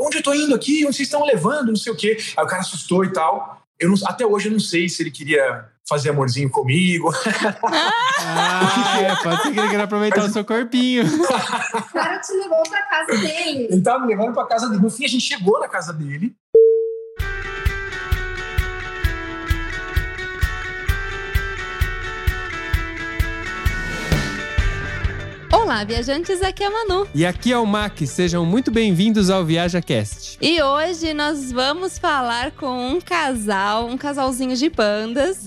onde eu tô indo aqui? Onde vocês estão levando? Não sei o quê. Aí o cara assustou e tal. Eu não, até hoje eu não sei se ele queria fazer amorzinho comigo. Ah, é, pode ser que ele queira aproveitar Mas... o seu corpinho. O cara te levou pra casa dele. Ele tava me levando pra casa dele. No fim, a gente chegou na casa dele. Olá, viajantes, aqui é a Manu. E aqui é o Mac, sejam muito bem-vindos ao ViajaCast. E hoje nós vamos falar com um casal, um casalzinho de pandas.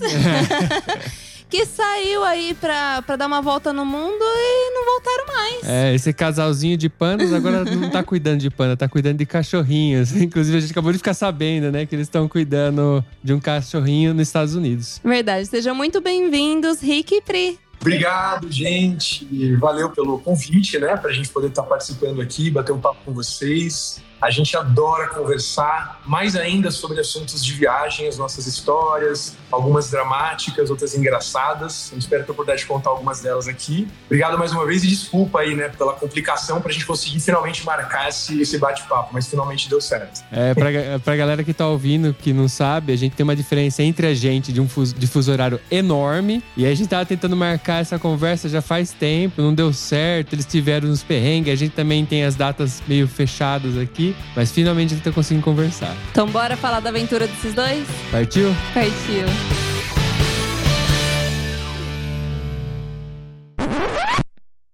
que saiu aí pra, pra dar uma volta no mundo e não voltaram mais. É, esse casalzinho de pandas agora não tá cuidando de panda, tá cuidando de cachorrinhos. Inclusive, a gente acabou de ficar sabendo, né, que eles estão cuidando de um cachorrinho nos Estados Unidos. Verdade. Sejam muito bem-vindos, Rick e Pri. Obrigado, gente. Valeu pelo convite, né? Para a gente poder estar participando aqui, bater um papo com vocês. A gente adora conversar mais ainda sobre assuntos de viagem, as nossas histórias, algumas dramáticas, outras engraçadas. Eu espero ter a oportunidade de contar algumas delas aqui. Obrigado mais uma vez e desculpa aí, né, pela complicação para a gente conseguir finalmente marcar esse, esse bate-papo, mas finalmente deu certo. É, pra, pra galera que tá ouvindo, que não sabe, a gente tem uma diferença entre a gente de um fuso, de fuso horário enorme e a gente tava tentando marcar essa conversa já faz tempo, não deu certo, eles tiveram uns perrengues, a gente também tem as datas meio fechadas aqui mas finalmente ele tá conseguindo conversar. Então bora falar da aventura desses dois? Partiu? Partiu.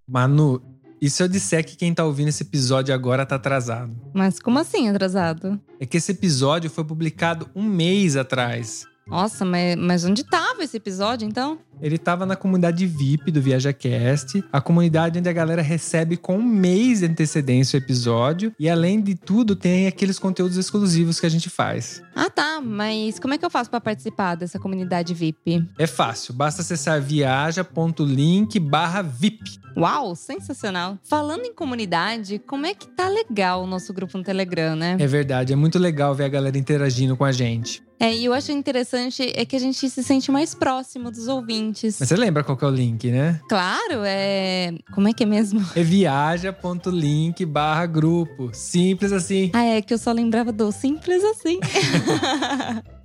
Manu, e se eu disser que quem tá ouvindo esse episódio agora tá atrasado? Mas como assim atrasado? É que esse episódio foi publicado um mês atrás. Nossa, mas, mas onde tava esse episódio então? Ele estava na comunidade VIP do ViajaCast, a comunidade onde a galera recebe com um mês de antecedência o episódio e além de tudo tem aqueles conteúdos exclusivos que a gente faz. Ah tá, mas como é que eu faço para participar dessa comunidade VIP? É fácil, basta acessar viaja.link/vip. Uau, sensacional. Falando em comunidade, como é que tá legal o nosso grupo no Telegram, né? É verdade, é muito legal ver a galera interagindo com a gente. É, e eu acho interessante é que a gente se sente mais próximo dos ouvintes. Mas você lembra qual é o link, né? Claro, é. Como é que é mesmo? É viaja.link barra grupo. Simples assim. Ah, é que eu só lembrava do simples assim.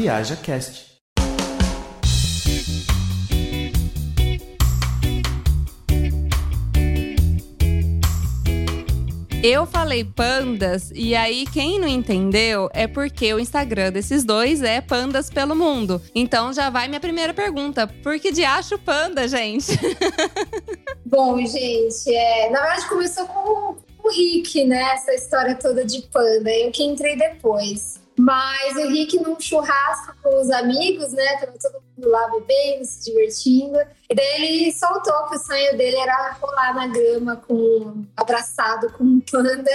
Viaja Cast. Eu falei pandas, e aí quem não entendeu é porque o Instagram desses dois é Pandas pelo Mundo. Então já vai minha primeira pergunta: por que de acho panda, gente? Bom, gente, é, na verdade começou com o Rick, né? Essa história toda de panda. Eu que entrei depois. Mas o Rick num churrasco com os amigos, né? Tava todo mundo lá bebendo, se divertindo. E daí ele soltou que o sonho dele era rolar na grama com abraçado com um panda.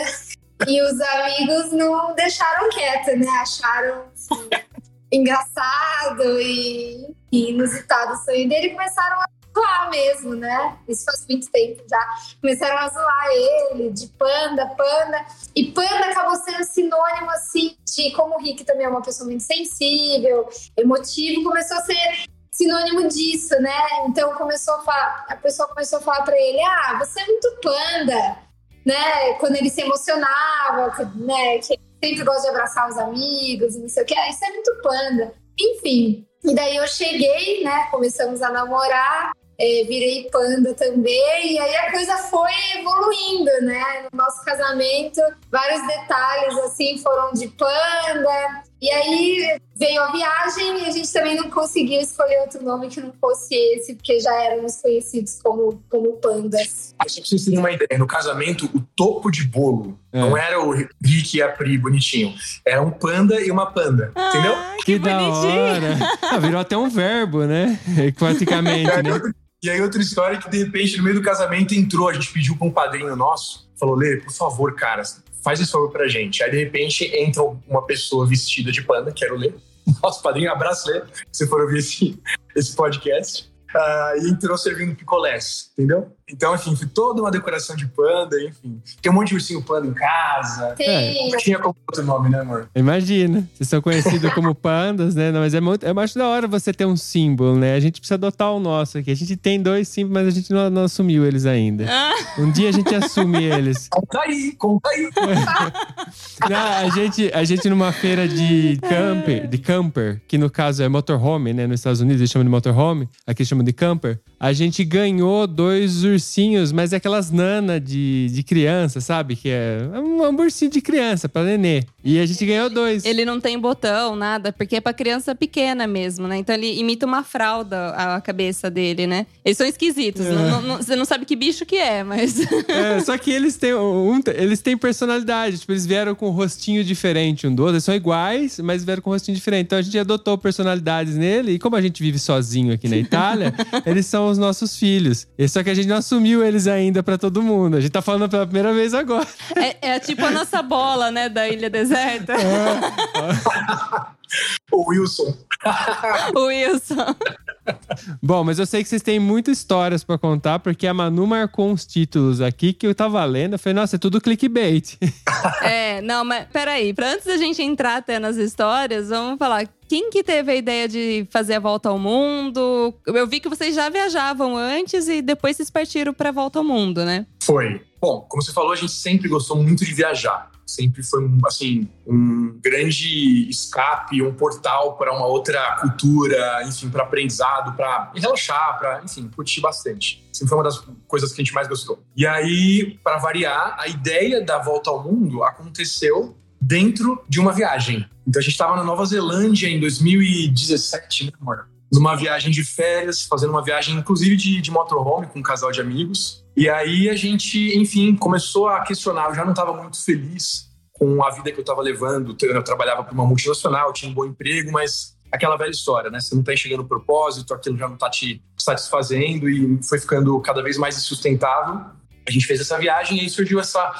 E os amigos não deixaram quieto, né? Acharam assim, engraçado e, inusitado o sonho dele e começaram a zoar mesmo, né? Isso faz muito tempo já. Começaram a zoar ele de panda, panda. E panda acabou sendo sinônimo, assim, de como o Rick também é uma pessoa muito sensível, emotivo, começou a ser sinônimo disso, né? Então começou a falar, a pessoa começou a falar para ele: "Ah, você é muito panda", né? Quando ele se emocionava, né, que sempre gosta de abraçar os amigos não sei o que, ah, isso é muito panda. Enfim, e daí eu cheguei, né? Começamos a namorar é, virei panda também, e aí a coisa foi evoluindo, né? No nosso casamento, vários detalhes assim foram de panda, E aí veio a viagem e a gente também não conseguiu escolher outro nome que não fosse esse, porque já éramos conhecidos como, como pandas. Só pra vocês terem uma ideia, no casamento, o topo de bolo É. não era o Rick e a Pri bonitinho. Era um panda e uma panda. entendeu? Ah, Que, que, da bonitinho. hora. Ah, virou até um verbo, né? Praticamente, né? E aí, outra história que, de repente, no meio do casamento, entrou, a gente pediu pra um padrinho nosso, falou, Lê, por favor, cara, faz esse favor pra gente. Aí, de repente, entra uma pessoa vestida de panda, que era o Lê. Nosso padrinho, abraço, Lê, se for ouvir esse, esse podcast. Ah, e entrou servindo picolés, entendeu? Então, enfim, foi toda uma decoração de panda, enfim. Tem um monte de ursinho panda em casa. Tem. Não tinha como outro nome, né, amor? Imagina, vocês são conhecidos como pandas, né? Não, mas é muito, eu acho da hora você ter um símbolo, né? A gente precisa adotar o nosso aqui. A gente tem dois símbolos, mas a gente não, não assumiu eles ainda. Ah, Um dia a gente assume eles. Conta aí, conta aí. Não, a gente, a gente numa feira de camper, de camper, que no caso é motorhome, né? Nos Estados Unidos eles chamam de motorhome, aqui eles chamam de camper. A gente ganhou dois ursinhos, mas é aquelas nana de, de criança, sabe? Que é um, um ursinho de criança, pra nenê. E a gente ganhou dois. ele não tem botão, nada, porque é pra criança pequena mesmo, né? Então ele imita uma fralda a cabeça dele, né? Eles são esquisitos. não- não- não- você não sabe que bicho que é, mas. É, só que eles têm, um, eles têm personalidade. Tipo, eles vieram com um rostinho diferente um do outro. Eles são iguais, mas vieram com um rostinho diferente. Então a gente adotou personalidades nele. E como a gente vive sozinho aqui na Itália, eles são os nossos filhos. E só que a gente não assumiu eles ainda pra todo mundo. A gente tá falando pela primeira vez agora. é, é tipo a nossa bola, né? Da Ilha Deserta. O Wilson. o Wilson. Bom, mas eu sei que vocês têm muitas histórias pra contar, porque a Manu marcou uns títulos aqui que eu tava lendo. Eu falei, nossa, é tudo clickbait. É, não, mas peraí. Pra antes da gente entrar até nas histórias, vamos falar. Quem que teve a ideia de fazer a volta ao mundo? Eu vi que vocês já viajavam antes e depois vocês partiram pra volta ao mundo, né? Foi. Bom, como você falou, a gente sempre gostou muito de viajar. Sempre foi, assim, um grande escape, um portal para uma outra cultura, enfim, para aprendizado, para relaxar, para, enfim, curtir bastante. Sempre foi uma das coisas que a gente mais gostou. E aí, para variar, a ideia da volta ao mundo aconteceu dentro de uma viagem. Então a gente estava na Nova Zelândia em 2017, né, amor? Numa viagem de férias, fazendo uma viagem, inclusive, de, de motorhome com um casal de amigos. E aí a gente, enfim, começou a questionar. Eu já não estava muito feliz com a vida que eu estava levando. Eu trabalhava para uma multinacional, tinha um bom emprego, mas aquela velha história, né? Você não está enxergando o propósito, aquilo já não está te satisfazendo e foi ficando cada vez mais insustentável. A gente fez essa viagem e aí surgiu essa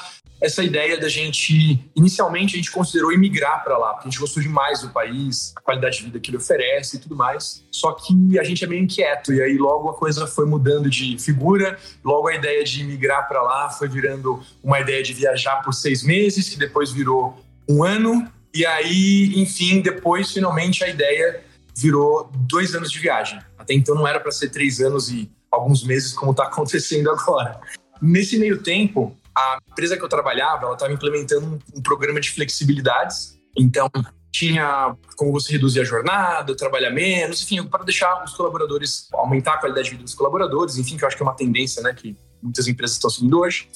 essa ideia da gente, inicialmente a gente considerou emigrar para lá, porque a gente gostou demais do país, a qualidade de vida que ele oferece e tudo mais. Só que a gente é meio inquieto e aí logo a coisa foi mudando de figura, logo a ideia de emigrar para lá foi virando uma ideia de viajar por seis meses, que depois virou um ano e aí, enfim, depois finalmente a ideia virou dois anos de viagem. Até então não era para ser três anos e alguns meses como está acontecendo agora. Nesse meio tempo, a empresa que eu trabalhava, ela estava implementando um, programa de flexibilidades. Então, tinha como você reduzir a jornada, trabalhar menos, enfim, para deixar os colaboradores, aumentar a qualidade de vida dos colaboradores, enfim, que eu acho que é uma tendência né, que muitas empresas estão seguindo hoje.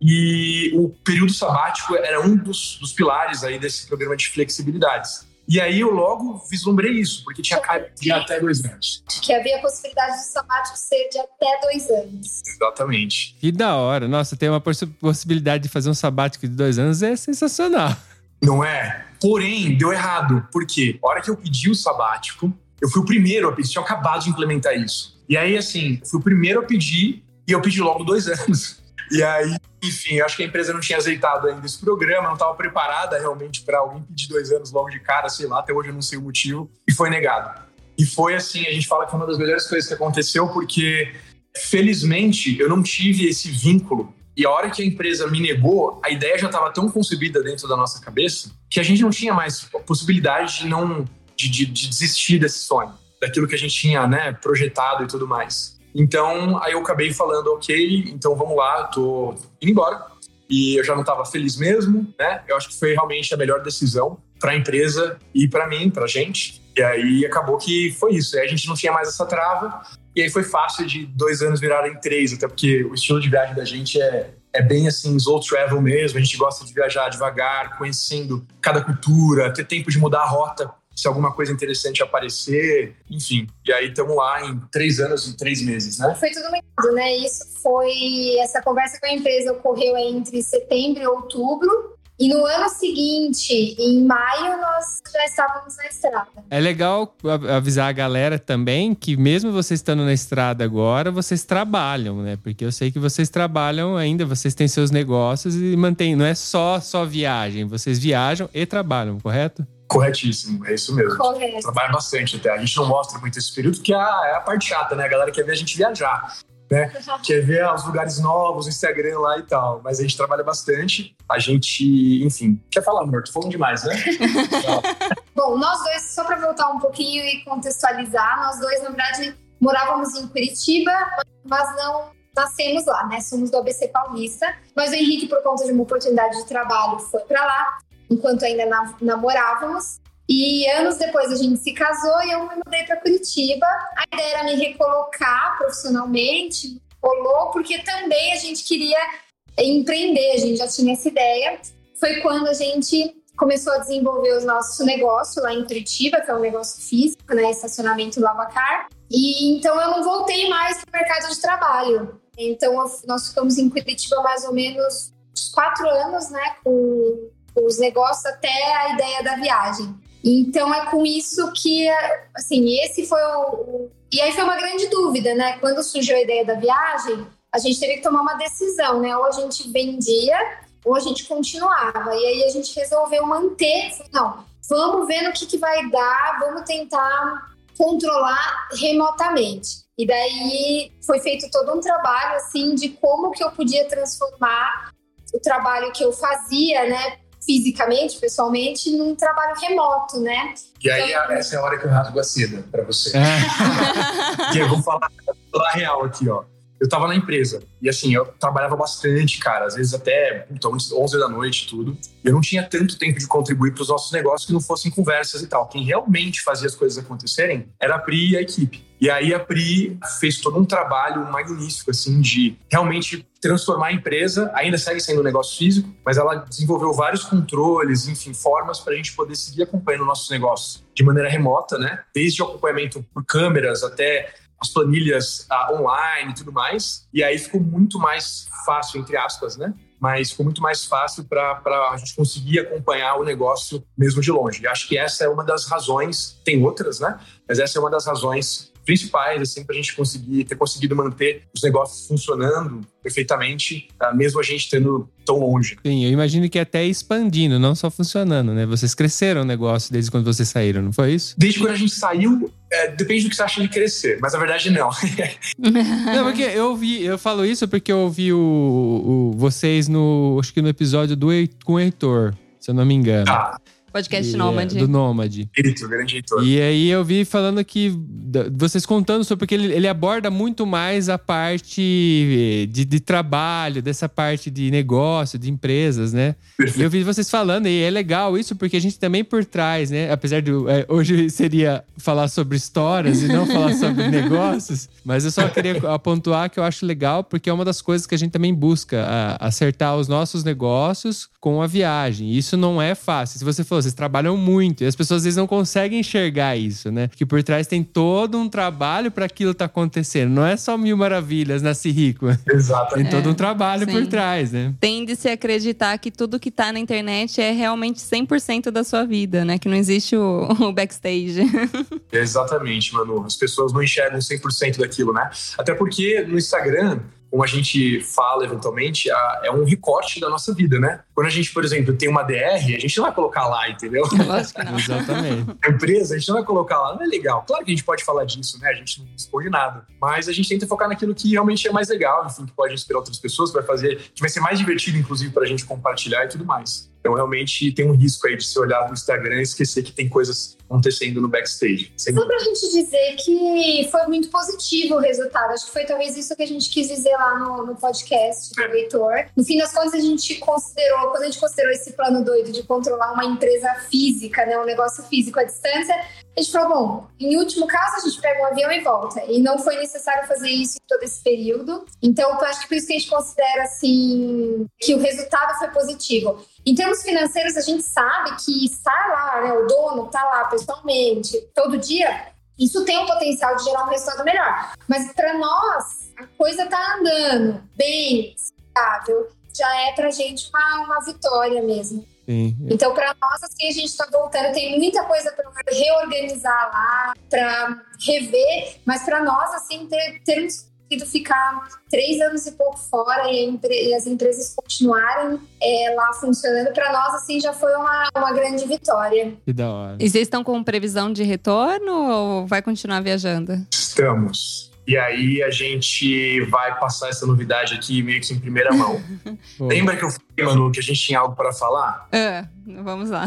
E o período sabático era um dos, dos pilares aí desse programa de flexibilidades. E aí eu logo vislumbrei isso, porque tinha de até dois anos. Que havia a possibilidade do sabático ser de até dois anos. Exatamente. Que da hora. Nossa, ter uma poss possibilidade de fazer um sabático de dois anos é sensacional. Não é? Porém, deu errado. Por quê? A hora que eu pedi o sabático, eu fui o primeiro a pedir, tinha acabado de implementar isso. E aí, assim, fui o primeiro a pedir e eu pedi logo dois anos. E aí, enfim, acho que a empresa não tinha azeitado ainda esse programa, não estava preparada realmente para alguém pedir dois anos logo de cara, sei lá, até hoje eu não sei o motivo, e foi negado. E foi assim, a gente fala que foi uma das melhores coisas que aconteceu, porque felizmente eu não tive esse vínculo. E a hora que a empresa me negou, a ideia já estava tão concebida dentro da nossa cabeça que a gente não tinha mais possibilidade de não de, de, de desistir desse sonho, daquilo que a gente tinha né, projetado e tudo mais. Então, aí eu acabei falando, ok, então vamos lá, tô indo embora. E eu já não estava feliz mesmo, né? Eu acho que foi realmente a melhor decisão para a empresa e para mim, para a gente. E aí acabou que foi isso. Aí a gente não tinha mais essa trava. E aí foi fácil de dois anos virarem três, até porque o estilo de viagem da gente é, é bem assim, slow travel mesmo. A gente gosta de viajar devagar, conhecendo cada cultura, ter tempo de mudar a rota se alguma coisa interessante aparecer, enfim. E aí estamos lá em três anos e três meses, né? Foi tudo muito, né? Isso foi. Essa conversa com a empresa ocorreu entre setembro e outubro. E no ano seguinte, em maio, nós já estávamos na estrada. É legal avisar a galera também que, mesmo vocês estando na estrada agora, vocês trabalham, né? Porque eu sei que vocês trabalham ainda, vocês têm seus negócios e mantêm. Não é só, só viagem, vocês viajam e trabalham, correto? Corretíssimo, é isso mesmo. Correto. Trabalha bastante até. A gente não mostra muito esse período, porque é a, é a parte chata, né? A galera quer ver a gente viajar né? Quer ver os lugares novos, o Instagram lá e tal. Mas a gente trabalha bastante. A gente, enfim. Quer falar, amor? Tô falando demais, né? Bom, nós dois, só para voltar um pouquinho e contextualizar, nós dois, na verdade, morávamos em Curitiba, mas não nascemos lá, né? Somos do ABC Paulista. Mas o Henrique, por conta de uma oportunidade de trabalho, foi para lá, enquanto ainda namorávamos. E anos depois a gente se casou e eu me mudei para Curitiba. A ideia era me recolocar profissionalmente, rolou, porque também a gente queria empreender, a gente já tinha essa ideia. Foi quando a gente começou a desenvolver o nosso negócio lá em Curitiba, que é um negócio físico, né, estacionamento Lavacar. E então eu não voltei mais para o mercado de trabalho. Então nós ficamos em Curitiba mais ou menos quatro anos, né, com os negócios até a ideia da viagem. Então é com isso que, assim, esse foi o. E aí foi uma grande dúvida, né? Quando surgiu a ideia da viagem, a gente teve que tomar uma decisão, né? Ou a gente vendia ou a gente continuava. E aí a gente resolveu manter. Não, vamos ver no que, que vai dar, vamos tentar controlar remotamente. E daí foi feito todo um trabalho assim de como que eu podia transformar o trabalho que eu fazia, né, fisicamente, pessoalmente, num trabalho remoto, né? E aí, então, essa é a hora que eu rasgo a seda para você. É. que eu vou falar, falar real aqui, ó eu tava na empresa. E assim, eu trabalhava bastante, cara. Às vezes até então, 11 da noite tudo. Eu não tinha tanto tempo de contribuir para os nossos negócios que não fossem conversas e tal. Quem realmente fazia as coisas acontecerem era a Pri e a equipe. E aí a Pri fez todo um trabalho magnífico, assim, de realmente transformar a empresa. Ainda segue sendo um negócio físico, mas ela desenvolveu vários controles, enfim, formas para a gente poder seguir acompanhando nossos negócios de maneira remota, né? Desde o acompanhamento por câmeras até as planilhas uh, online e tudo mais. E aí ficou muito mais fácil, entre aspas, né? Mas ficou muito mais fácil para a gente conseguir acompanhar o negócio mesmo de longe. E acho que essa é uma das razões, tem outras, né? Mas essa é uma das razões principais, assim, para a gente conseguir ter conseguido manter os negócios funcionando perfeitamente, ah, mesmo a gente estando tão longe. Sim, eu imagino que até expandindo, não só funcionando, né? Vocês cresceram o negócio desde quando vocês saíram, não foi isso? Desde quando a gente saiu, é, depende do que você acha de crescer, mas na verdade não. não, porque eu vi, eu falo isso porque eu ouvi o, o vocês no, acho que no episódio do com o Heitor, se eu não me engano. Ah. Podcast e, Nômade. Do Nômade. Eito, grande editor. E aí eu vi falando que. Vocês contando sobre. Porque ele, ele aborda muito mais a parte de, de, trabalho, dessa parte de negócio, de empresas, né? Perfeito. E eu vi vocês falando, e é legal isso, porque a gente também por trás, né? Apesar de. É, hoje seria falar sobre histórias e não falar sobre negócios, mas eu só queria apontar que eu acho legal, porque é uma das coisas que a gente também busca, a, acertar os nossos negócios com a viagem. Isso não é fácil. Se você fosse vocês trabalham muito. E as pessoas às vezes não conseguem enxergar isso, né? Que por trás tem todo um trabalho para aquilo tá acontecendo. Não é só mil maravilhas, nasci rico. Exato. Tem todo um é, trabalho sim. por trás, né? Tende-se a acreditar que tudo que tá na internet é realmente 100% da sua vida, né? Que não existe o, o backstage. Exatamente, Manu. As pessoas não enxergam 100% daquilo, né? Até porque no Instagram como a gente fala eventualmente, é um recorte da nossa vida, né? Quando a gente, por exemplo, tem uma DR, a gente não vai colocar lá, entendeu? Lógico que não. Exatamente. A empresa, a gente não vai colocar lá, não é legal. Claro que a gente pode falar disso, né? A gente não expõe nada. Mas a gente tenta focar naquilo que realmente é mais legal, enfim, que pode inspirar outras pessoas, vai fazer, que vai ser mais divertido, inclusive, para a gente compartilhar e tudo mais. Então, realmente, tem um risco aí de se olhar no Instagram e esquecer que tem coisas acontecendo no backstage. Só pra gente dizer que foi muito positivo o resultado. Acho que foi talvez isso que a gente quis dizer lá no, no podcast do é. No fim das contas, a gente considerou, quando a gente considerou esse plano doido de controlar uma empresa física, né, um negócio físico à distância, A gente falou, bom, em último caso, a gente pega um avião e volta. E não foi necessário fazer isso em todo esse período. Então, eu acho que por isso que a gente considera, assim, que o resultado foi positivo. Em termos financeiros, a gente sabe que estar lá, né, o dono está lá pessoalmente, todo dia, isso tem o potencial de gerar um resultado melhor. Mas para nós, a coisa está andando bem, estável, já é para a gente uma, uma vitória mesmo. Sim. Então, para nós, assim, a gente está voltando. Tem muita coisa para reorganizar lá, para rever, mas para nós, assim, ter, termos conseguido ficar três anos e pouco fora e, e as empresas continuarem é, lá funcionando, para nós, assim, já foi uma, uma grande vitória. Que da hora. E vocês estão com previsão de retorno ou vai continuar viajando? Estamos. E aí a gente vai passar essa novidade aqui meio que em primeira mão. Lembra que eu falei, Manu, que a gente tinha algo para falar? É, vamos lá.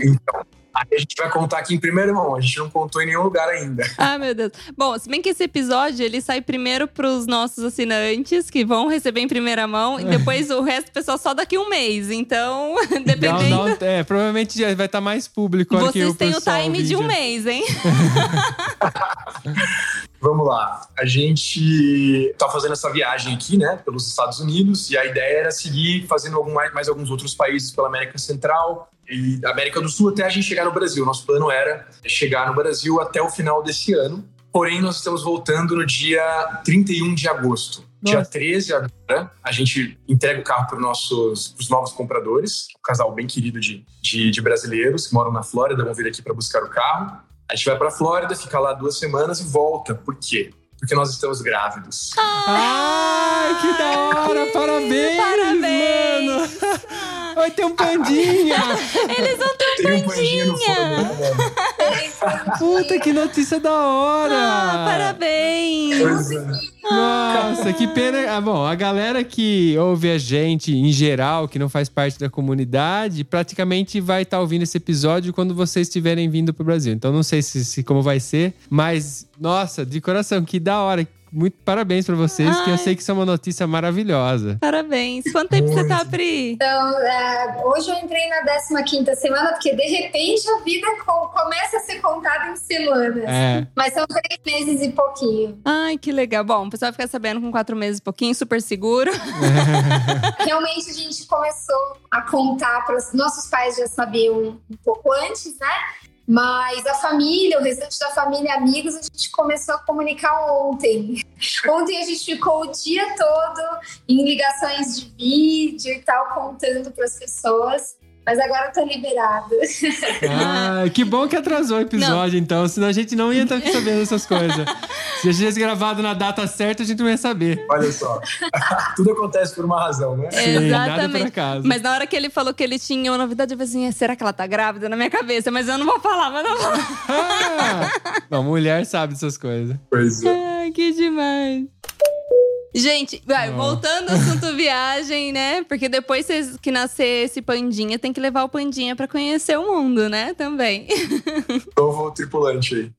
Então, Aí a gente vai contar aqui em primeira mão. A gente não contou em nenhum lugar ainda. Ah, meu Deus. Bom, se bem que esse episódio ele sai primeiro para os nossos assinantes, que vão receber em primeira mão, e depois o resto do pessoal só daqui um mês. Então, dependendo. Não, não, é, provavelmente já vai estar mais público aqui. Vocês o têm o pessoal time de um vídeo. mês, hein? Vamos lá. A gente tá fazendo essa viagem aqui, né, pelos Estados Unidos, e a ideia era seguir fazendo algum, mais, alguns outros países pela América Central e América do Sul até a gente chegar no Brasil. Nosso plano era chegar no Brasil até o final desse ano. Porém, nós estamos voltando no dia 31 de agosto. Dia Nossa. 13 agora, a gente entrega o carro para os nossos novos compradores, um casal bem querido de, de, de brasileiros que moram na Flórida, vão vir aqui para buscar o carro. A gente vai para a Flórida, fica lá duas semanas e volta. Por quê? Porque nós estamos grávidos. Ai, que da hora! Parabéns, Parabéns! mano! Vai ter um pandinha! Eles vão ter Tem um pandinha no fundo. né? Puta, que notícia da hora! Ah, parabéns! É. Nossa, que pena. Ah, bom, a galera que ouve a gente em geral, que não faz parte da comunidade, praticamente vai estar ouvindo esse episódio quando vocês estiverem vindo pro Brasil. Então não sei se, se como vai ser, mas nossa, de coração, que da hora. Muito parabéns pra vocês, que eu Ai. sei que isso é uma notícia maravilhosa. Parabéns. Quanto tempo você tá, Pri? Então, é, hoje eu entrei na 15 semana, porque de repente a vida co- começa a ser contada em semanas. É. Mas são três meses e pouquinho. Ai, que legal. Bom, o pessoal vai ficar sabendo com quatro meses e pouquinho, super seguro. Realmente a gente começou a contar para os nossos pais já sabiam um pouco antes, né? Mas a família, o restante da família, amigos, a gente começou a comunicar ontem. Ontem a gente ficou o dia todo em ligações de vídeo e tal, contando para as pessoas. Mas agora eu tô liberada. Ah, que bom que atrasou o episódio, então, senão a gente não ia estar sabendo essas coisas. Se a gente tivesse gravado na data certa, a gente não ia saber. Olha só. Tudo acontece por uma razão, né? Sim, nada por Exatamente. Mas na hora que ele falou que ele tinha uma novidade, eu falei assim: será que ela tá grávida na minha cabeça? Mas eu não vou falar, mas não vou. Ah! Bom, mulher sabe dessas coisas. Pois é. Ai, que demais. Gente, vai, voltando ao assunto viagem, né? Porque depois vocês- que nascer esse pandinha, tem que levar o pandinha pra conhecer o mundo, né? Também. Novo tripulante aí.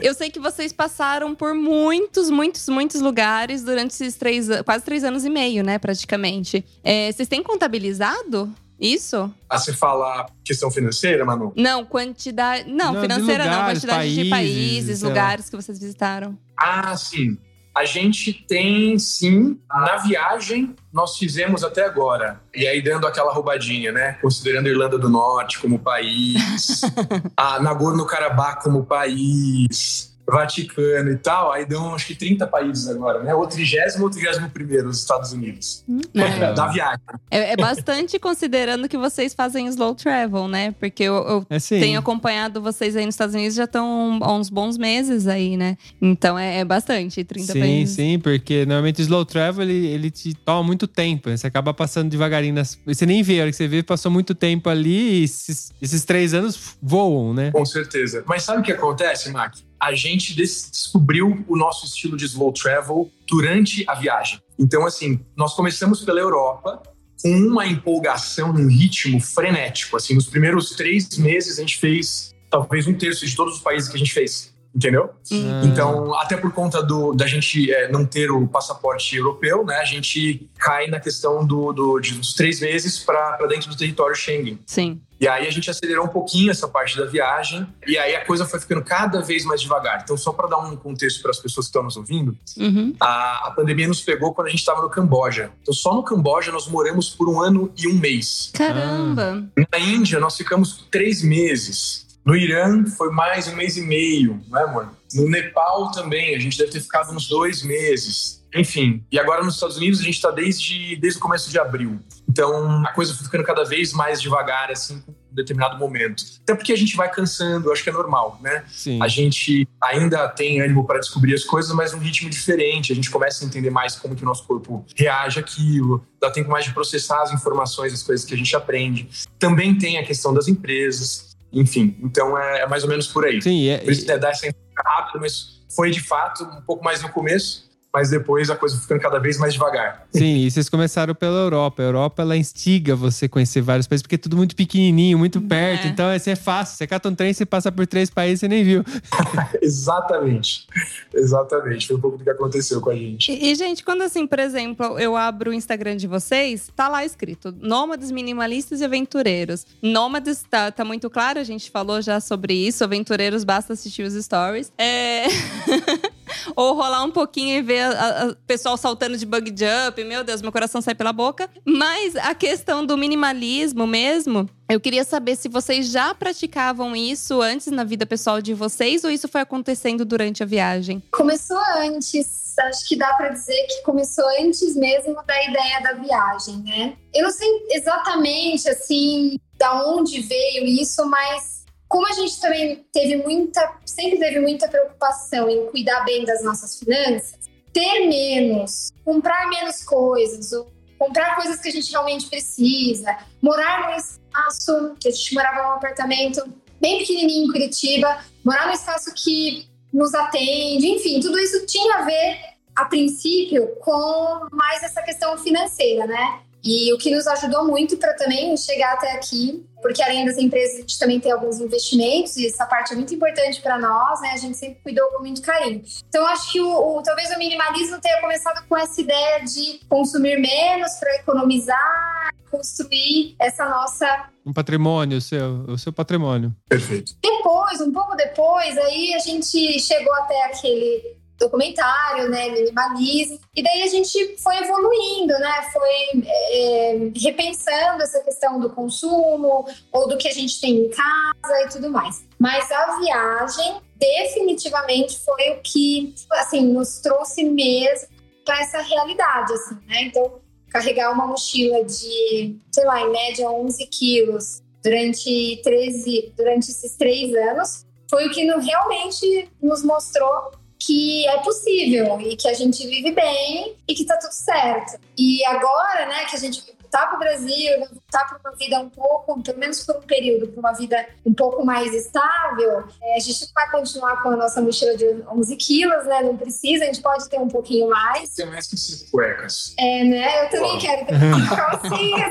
Eu sei que vocês passaram por muitos, muitos, muitos lugares durante esses três, quase três anos e meio, né? Praticamente. É, vocês têm contabilizado isso? Ah, você fala questão financeira, Manu? Não, quantidade. Não, Não, de financeira não, lugares, quantidade de países, países, sei lá. lugares que vocês visitaram. Ah, sim. A gente tem, sim, na viagem, nós fizemos até agora. E aí, dando aquela roubadinha, né? Considerando a Irlanda do Norte como país, a Nagorno-Karabakh como país, Vaticano e tal, aí dão acho que 30 países agora, né? O trigésimo ou trigésimo primeiro, os Estados Unidos. É. Da viagem. É, é bastante considerando que vocês fazem slow travel, né? Porque eu, eu É sim. tenho acompanhado vocês aí nos Estados Unidos já estão há uns bons meses aí, né? Então é, é bastante, 30 Sim, países. sim, porque normalmente o slow travel ele, ele te toma muito tempo. né? Você acaba passando devagarinho nas. Você nem vê, a hora que você vê, passou muito tempo ali e esses, esses três anos voam, né? Com certeza. Mas sabe o que acontece, Mac? A gente des- descobriu o nosso estilo de slow travel durante a viagem. Então, assim, nós começamos pela Europa com uma empolgação, um ritmo frenético. Assim, nos primeiros três meses a gente fez talvez um terço de todos os países que a gente fez entendeu? Hum. Então, até por conta do, da gente é, não ter o passaporte europeu, né, a gente cai na questão do, do de, dos três meses para dentro do território Schengen. Sim. E aí a gente acelerou um pouquinho essa parte da viagem e aí a coisa foi ficando cada vez mais devagar. Então, só para dar um contexto para as pessoas que estão nos ouvindo, Uhum. a, a pandemia nos pegou quando a gente estava no Camboja. Então, só no Camboja nós moramos por um ano e um mês. Caramba. Na Índia, nós ficamos três meses. No Irã, foi mais um mês e meio, né, amor? No Nepal também, a gente deve ter ficado uns dois meses. Enfim, e agora nos Estados Unidos a gente está desde, desde o começo de abril. Então a coisa foi ficando cada vez mais devagar, assim, em um determinado momento. Até porque a gente vai cansando, acho que é normal, né? Sim. A gente ainda tem ânimo para descobrir as coisas, mas num ritmo diferente. A gente começa a entender mais como que o nosso corpo reage àquilo, dá tempo mais de processar as informações, as coisas que a gente aprende. Também tem a questão das empresas, enfim. Então é, é mais ou menos por aí. Sim, é, Por isso é dar essa rápido, mas foi de fato um pouco mais no começo, mas depois a coisa ficando cada vez mais devagar. Sim, e vocês começaram pela Europa. A Europa, ela instiga você a conhecer vários países, porque é tudo muito pequenininho, muito perto. É. Então, assim, é fácil. Você cata um trem, você passa por três países, você nem viu. Exatamente. Exatamente. Foi um pouco do que aconteceu com a gente. E, e, gente, quando assim, por exemplo, eu abro o Instagram de vocês, tá lá escrito Nômades Minimalistas e Aventureiros. Nômades tá, tá muito claro, a gente falou já sobre isso. Aventureiros, basta assistir os stories. É... Ou rolar um pouquinho e ver o pessoal saltando de bug jump. Meu Deus, meu coração sai pela boca. Mas a questão do minimalismo mesmo, eu queria saber se vocês já praticavam isso antes na vida pessoal de vocês ou isso foi acontecendo durante a viagem? Começou antes, acho que dá para dizer que começou antes mesmo da ideia da viagem, né? Eu não sei exatamente assim da onde veio isso, mas como a gente também teve muita, sempre teve muita preocupação em cuidar bem das nossas finanças, ter menos, comprar menos coisas, ou comprar coisas que a gente realmente precisa, morar num espaço, que a gente morava num apartamento bem pequenininho em Curitiba, morar num espaço que nos atende, enfim, tudo isso tinha a ver, a princípio, com mais essa questão financeira, né? E o que nos ajudou muito para também chegar até aqui, porque além das empresas, a gente também tem alguns investimentos, e essa parte é muito importante para nós, né? A gente sempre cuidou com muito carinho. Então, acho que o, o, talvez o minimalismo tenha começado com essa ideia de consumir menos para economizar, construir essa nossa. Um patrimônio, o seu, o seu patrimônio. Perfeito. Depois, um pouco depois, aí a gente chegou até aquele documentário, né, minimalismo, e daí a gente foi evoluindo, né, foi é, repensando essa questão do consumo ou do que a gente tem em casa e tudo mais. Mas a viagem definitivamente foi o que, assim, nos trouxe mesmo para essa realidade, assim, né? Então, carregar uma mochila de, sei lá, em média 11 quilos durante 13, durante esses três anos, foi o que no, realmente nos mostrou que é possível e que a gente vive bem e que tá tudo certo. E agora, né, que a gente voltar para o Brasil, vai voltar para uma vida um pouco, pelo menos por um período, para uma vida um pouco mais estável, é, a gente vai continuar com a nossa mochila de 11 quilos, né? Não precisa, a gente pode ter um pouquinho mais. Tem mais que cinco cuecas. É, né? Eu também Bom. quero ter uma calcinha.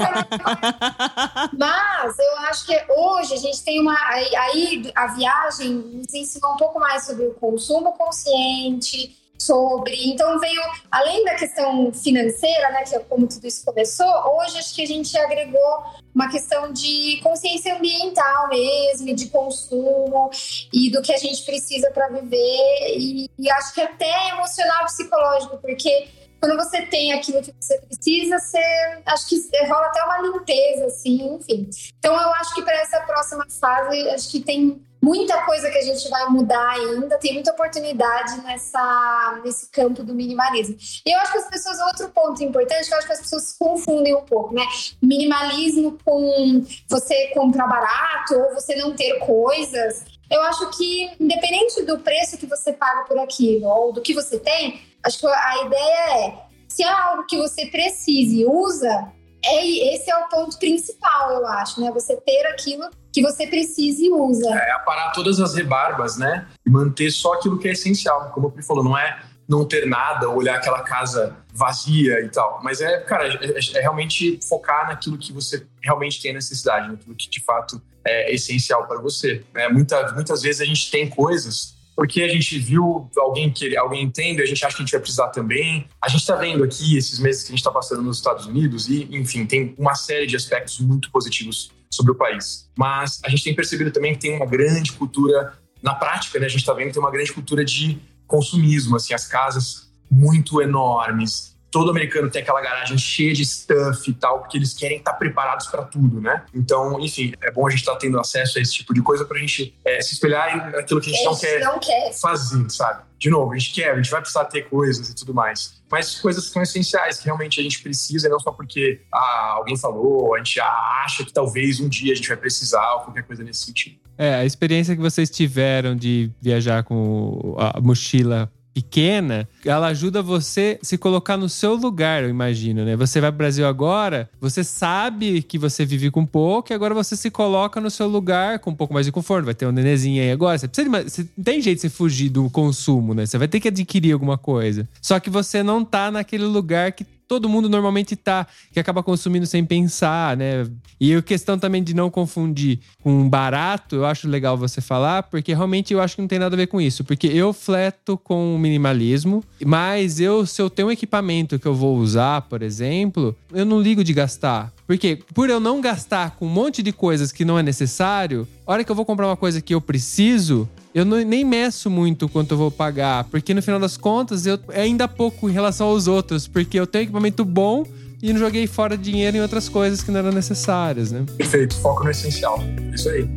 Mas eu acho que hoje a gente tem uma. Aí aí a viagem nos ensinou um pouco mais sobre o consumo consciente, sobre. Então veio, além da questão financeira, né, que é como tudo isso começou, hoje acho que a gente agregou uma questão de consciência ambiental mesmo, de consumo e do que a gente precisa para viver. E, e acho que até emocional psicológico, porque quando você tem aquilo que você precisa, você acho que rola até uma limpeza, assim, enfim. Então eu acho que para essa próxima fase, acho que tem muita coisa que a gente vai mudar ainda, tem muita oportunidade nessa, nesse campo do minimalismo. E eu acho que as pessoas, outro ponto importante, que eu acho que as pessoas confundem um pouco, né? Minimalismo com você comprar barato ou você não ter coisas. Eu acho que, independente do preço que você paga por aquilo ou do que você tem, acho que a ideia é, se é algo que você precise e usa, é, esse é o ponto principal, eu acho, né? Você ter aquilo que você precisa e usa. É aparar todas as rebarbas, né? E manter só aquilo que é essencial. Como o Pri falou, não é não ter nada, olhar aquela casa vazia e tal. Mas é, cara, é, é realmente focar naquilo que você realmente tem necessidade, naquilo que de fato é essencial para você. É, muita, muitas vezes a gente tem coisas porque a gente viu alguém que alguém entende, a gente acha que a gente vai precisar também. A gente está vendo aqui esses meses que a gente está passando nos Estados Unidos e, enfim, tem uma série de aspectos muito positivos sobre o país. Mas a gente tem percebido também que tem uma grande cultura na prática, né? A gente está vendo que tem uma grande cultura de consumismo, assim, as casas muito enormes, todo americano tem aquela garagem cheia de stuff e tal, porque eles querem estar preparados para tudo, né? Então, enfim, é bom a gente estar tá tendo acesso a esse tipo de coisa para a gente é, se espelhar naquilo que a gente, não, quer não quer fazer, sabe? De novo, a gente quer, a gente vai precisar ter coisas e tudo mais. Mas coisas que são essenciais, que realmente a gente precisa, e não só porque ah, alguém falou, a gente acha que talvez um dia a gente vai precisar, ou qualquer coisa nesse sentido. É, a experiência que vocês tiveram de viajar com a mochila pequena, ela ajuda você se colocar no seu lugar, eu imagino, né? Você vai pro Brasil agora, você sabe que você vive com pouco e agora você se coloca no seu lugar com um pouco mais de conforto. Vai ter um nenenzinho aí agora. Você precisa de, você, não tem jeito de você fugir do consumo, né? Você vai ter que adquirir alguma coisa. Só que você não tá naquele lugar que todo mundo normalmente tá, que acaba consumindo sem pensar, né? E a questão também de não confundir com barato, eu acho legal você falar, porque realmente eu acho que não tem nada a ver com isso. Porque eu fleto com o minimalismo, mas eu, se eu tenho um equipamento que eu vou usar, por exemplo, eu não ligo de gastar. Porque por eu não gastar com um monte de coisas que não é necessário, a hora que eu vou comprar uma coisa que eu preciso, eu não, nem meço muito quanto eu vou pagar, porque no final das contas eu é ainda pouco em relação aos outros, porque eu tenho equipamento bom e não joguei fora dinheiro em outras coisas que não eram necessárias, né? Perfeito, foco no essencial. Isso aí.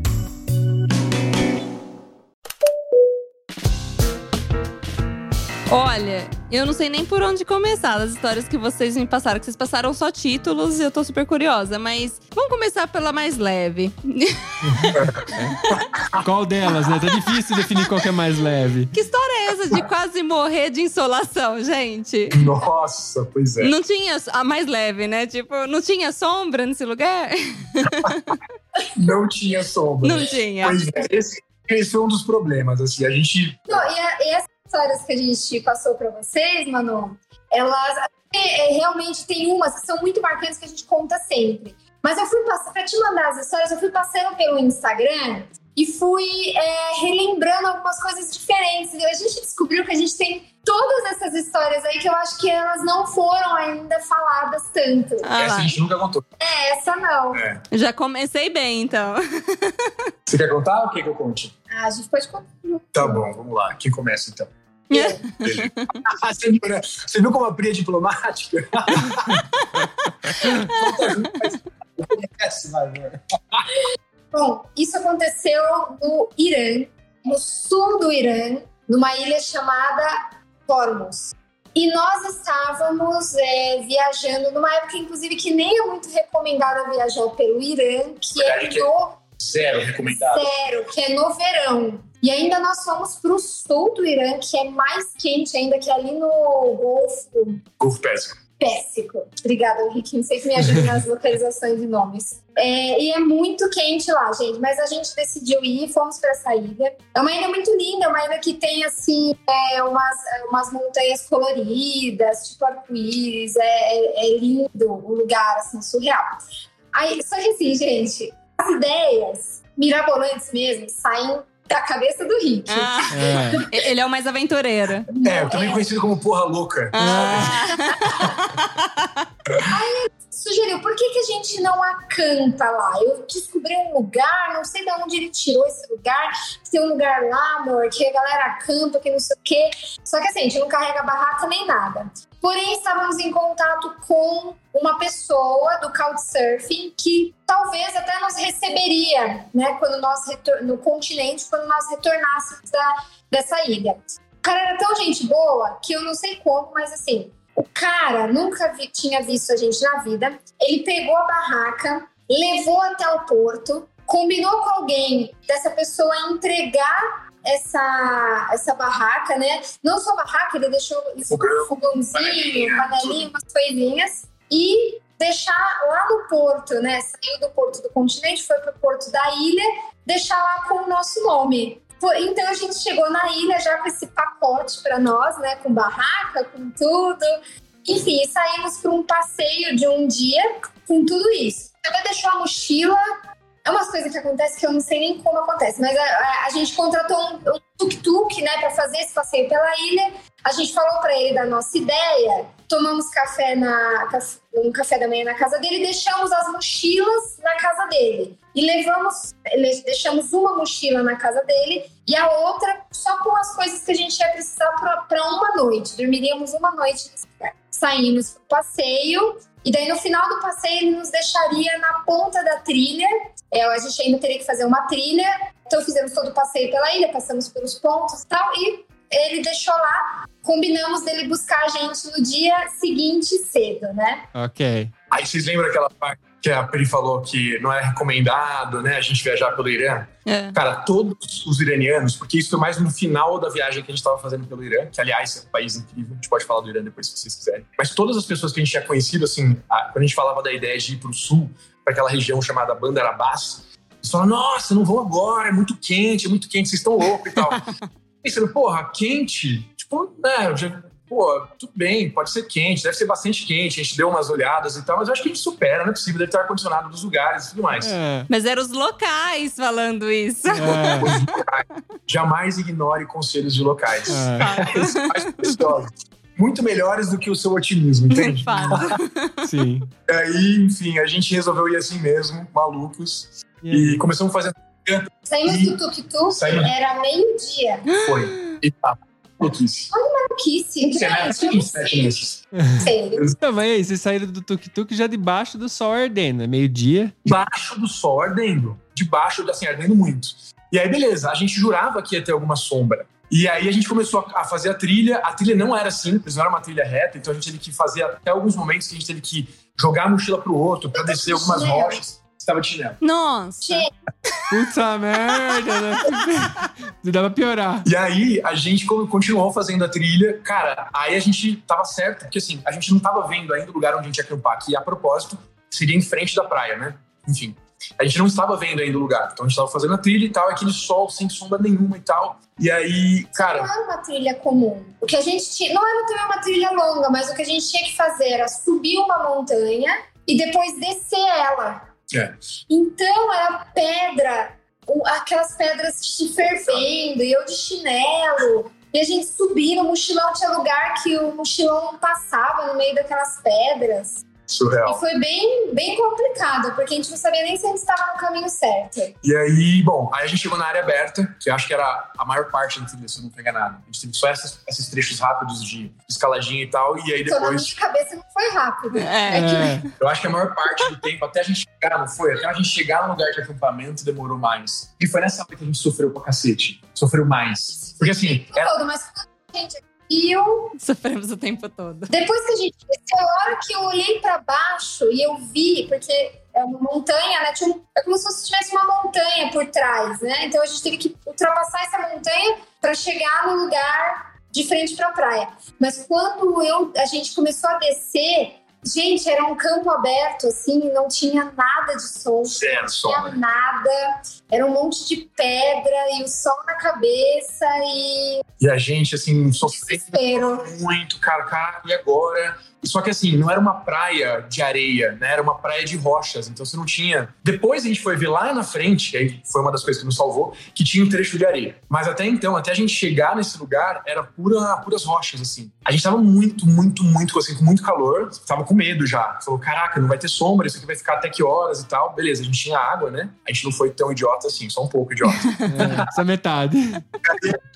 Olha, eu não sei nem por onde começar das histórias que vocês me passaram, que vocês passaram só títulos e eu tô super curiosa, mas vamos começar pela mais leve. qual delas, né? Tá difícil definir qual que é mais leve. Que história é essa de quase morrer de insolação, gente? Nossa, pois é. Não tinha a mais leve, né? Tipo, não tinha sombra nesse lugar? não tinha sombra. Não tinha. Pois é, esse, esse é um dos problemas, assim, a gente... Não, e, a, e essa histórias que a gente passou para vocês, Manu, elas é, é, realmente tem umas que são muito marcantes que a gente conta sempre. Mas eu fui passando, para te mandar as histórias, eu fui passando pelo Instagram e fui é, relembrando algumas coisas diferentes. E a gente descobriu que a gente tem todas essas histórias aí que eu acho que elas não foram ainda faladas tanto. Ah, essa a gente nunca contou. É, essa não. É. Já comecei bem, então. Você quer contar ou quer que eu conte? Ah, a gente pode contar. Tá bom, vamos lá. Quem começa então? Você, viu, você viu como a Pri é diplomática? Bom, isso aconteceu no Irã, no sul do Irã, numa ilha chamada Hormuz. E nós estávamos é, viajando numa época, inclusive, que nem é muito recomendada viajar pelo Irã, que é no... Zero recomendado. Zero, que é no verão. E ainda nós fomos para o sul do Irã, que é mais quente ainda, que é ali no Golfo. Golfo Pérsico. Pérsico. Obrigada, Henrique. Sempre me ajuda nas localizações de nomes. É, e é muito quente lá, gente. Mas a gente decidiu ir, fomos para essa ilha. É uma ilha muito linda, é uma ilha que tem, assim, é, umas, umas montanhas coloridas, tipo arco-íris. É, é, é lindo o lugar, assim, surreal. Aí, só que assim, gente, as ideias mirabolantes mesmo saem da cabeça do Rick. Ah, é. Ele é o mais aventureiro. É, também é. conhecido como porra louca. Ah. Aí sugeriu, por que, que a gente não acampa lá? Eu descobri um lugar, não sei de onde ele tirou esse lugar, tem um lugar lá, amor, que a galera acampa, que não sei o quê. Só que assim, a gente não carrega barraca nem nada. Porém, estávamos em contato com uma pessoa do Couchsurfing que talvez até nos receberia, né, quando nós no continente, quando nós retornássemos da, dessa ilha. O cara era tão gente boa que eu não sei como, mas assim, o cara nunca vi, tinha visto a gente na vida. Ele pegou a barraca, levou até o porto, combinou com alguém dessa pessoa entregar essa, essa barraca, né? Não só barraca, ele deixou isso um fogãozinho, panelinha, umas coisinhas. E deixar lá no porto, né? Saiu do porto do continente, foi para o porto da ilha, deixar lá com o nosso nome. Então a gente chegou na ilha já com esse pacote para nós, né? Com barraca, com tudo. Enfim, saímos para um passeio de um dia com tudo isso. Até deixou a mochila É umas coisas que acontecem que eu não sei nem como acontece, mas a, a, a gente contratou um, tuk-tuk, né, para fazer esse passeio pela ilha. A gente falou para ele da nossa ideia, tomamos café na um café da manhã na casa dele, deixamos as mochilas na casa dele e levamos, deixamos uma mochila na casa dele e a outra só com as coisas que a gente ia precisar para uma noite. Dormiríamos uma noite Saímos pro passeio e daí no final do passeio ele nos deixaria na ponta da trilha. É, a gente ainda teria que fazer uma trilha. Então fizemos todo o passeio pela ilha, passamos pelos pontos e tal e ele deixou lá. Combinamos dele buscar a gente no dia seguinte cedo, né? Ok. Aí vocês lembram aquela parte que a Pri falou que não é recomendado, né, a gente viajar pelo Irã? É. Cara, todos os iranianos, porque isso foi mais no final da viagem que a gente estava fazendo pelo Irã, que aliás é um país incrível, a gente pode falar do Irã depois se vocês quiserem. Mas todas as pessoas que a gente tinha conhecido, assim, quando a gente falava da ideia de ir para o sul, para aquela região chamada Bandar Abbas, eles falavam, nossa, não vou agora, é muito quente, é muito quente, vocês estão loucos e tal. Pensando, porra, quente? Tipo, né, já pô, tudo bem, pode ser quente, deve ser bastante quente, a gente deu umas olhadas e tal, mas eu acho que a gente supera, não é possível, deve ter ar-condicionado nos lugares e tudo mais. É. Mas eram os locais falando isso. É. Jamais ignore conselhos de locais. É. mais preciosos muito melhores do que o seu otimismo, entende? Sim. Aí, enfim, a gente resolveu ir assim mesmo, malucos. E, e começamos fazendo. Saímos do tuk-tuk, era meio-dia. Foi. E tá. Maluquice. Olha maluquice. Sete meses. Então, mas aí, vocês saíram do tuk-tuk já debaixo do sol ardendo, é meio-dia. Debaixo do sol ardendo. Debaixo, assim, ardendo muito. E aí, beleza, a gente jurava que ia ter alguma sombra. E aí a gente começou a fazer a trilha. A trilha não era simples, não era uma trilha reta, então a gente teve que fazer até alguns momentos que a gente teve que jogar a mochila pro outro para descer algumas rochas estava de chinelo. Nossa! Puta merda, né? Dá pra piorar. E aí, a gente continuou fazendo a trilha. Cara, aí a gente tava certo, porque assim, a gente não tava vendo ainda o lugar onde a gente ia acampar, que a propósito seria em frente da praia, né? Enfim. A gente não estava vendo ainda o lugar. Então a gente estava fazendo a trilha e tal, aquele sol sem sombra nenhuma e tal. E aí, cara. Não era uma trilha comum. O que a gente tinha. Não era também uma trilha longa, mas o que a gente tinha que fazer era subir uma montanha e depois descer ela. É. Então era pedra, aquelas pedras te fervendo, e eu de chinelo. E a gente subia, no mochilão tinha lugar que o mochilão passava no meio daquelas pedras. Surreal. E foi bem, bem complicado, porque a gente não sabia nem se a gente estava no caminho certo. E aí, bom, aí a gente chegou na área aberta, que eu acho que era a maior parte da trilha, se eu não pegar nada. A gente teve só esses, esses trechos rápidos de escaladinha e tal, e aí depois... de cabeça não foi rápido. É. é que... Eu acho que a maior parte do tempo, até a gente chegar, não foi? Até a gente chegar no lugar de acampamento demorou mais. E foi nessa hora que a gente sofreu pra cacete. Sofreu mais. Porque assim... Era... Todo, mas gente eu. Sofremos o tempo todo. Depois que a gente desceu, a hora que eu olhei para baixo e eu vi, porque é uma montanha, né? Tinha um, é como se tivesse uma montanha por trás, né? Então a gente teve que ultrapassar essa montanha para chegar no lugar de frente para a praia. Mas quando eu, a gente começou a descer, Gente, era um campo aberto, assim, não tinha nada de sol. Zero sol. Não tinha nada. Era um monte de pedra e o sol na cabeça e. E a gente, assim, sofrendo muito, cara, cara, e agora? Só que assim, não era uma praia de areia, né? Era uma praia de rochas. Então você não tinha. Depois a gente foi ver lá na frente, aí foi uma das coisas que nos salvou, que tinha um trecho de areia. Mas até então, até a gente chegar nesse lugar, era pura, puras rochas, assim. A gente tava muito, muito, muito, assim, com muito calor. Tava com medo já. Falou, caraca, não vai ter sombra, isso aqui vai ficar até que horas e tal. Beleza, a gente tinha água, né? A gente não foi tão idiota assim, só um pouco idiota. é, só metade.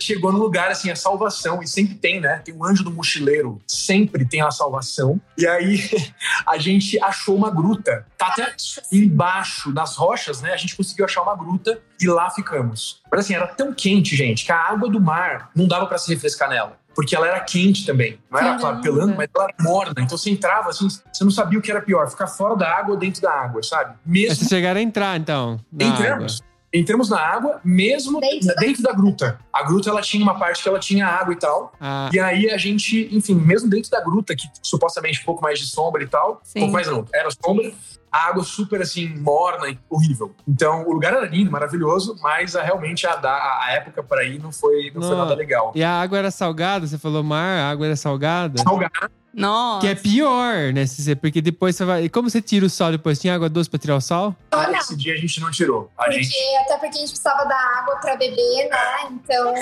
Chegou no lugar, assim, a salvação. E sempre tem, né? Tem o anjo do mochileiro. Sempre tem a salvação e aí a gente achou uma gruta. Tá até embaixo das rochas, né? A gente conseguiu achar uma gruta e lá ficamos. Mas assim, era tão quente, gente, que a água do mar não dava para se refrescar nela. Porque ela era quente também. Não era, claro, pelando, mas ela era morna. Então você entrava assim, você não sabia o que era pior, ficar fora da água ou dentro da água, sabe? Mesmo. Mas vocês chegaram a entrar, então. Entramos. Água entramos na água, mesmo dentro, dentro da... da... gruta. A gruta, ela tinha uma parte que ela tinha água e tal. Ah. E aí a gente, enfim, mesmo dentro da gruta, que supostamente um pouco mais de sombra e tal, Sim. um pouco mais não, era sombra, a água super assim, morna e horrível. Então, o lugar era lindo, maravilhoso, mas a, realmente a, a, a época para ir não foi, não, não foi nada legal. E a água era salgada? Você falou mar, a água era salgada? Salgada Nossa. Que é pior, né? Porque depois você vai. E como você tira o sal depois? Tinha água doce pra tirar o sal? Ah, Não. esse dia a gente não tirou. A Porque, gente até porque a gente precisava da água pra beber, né? Então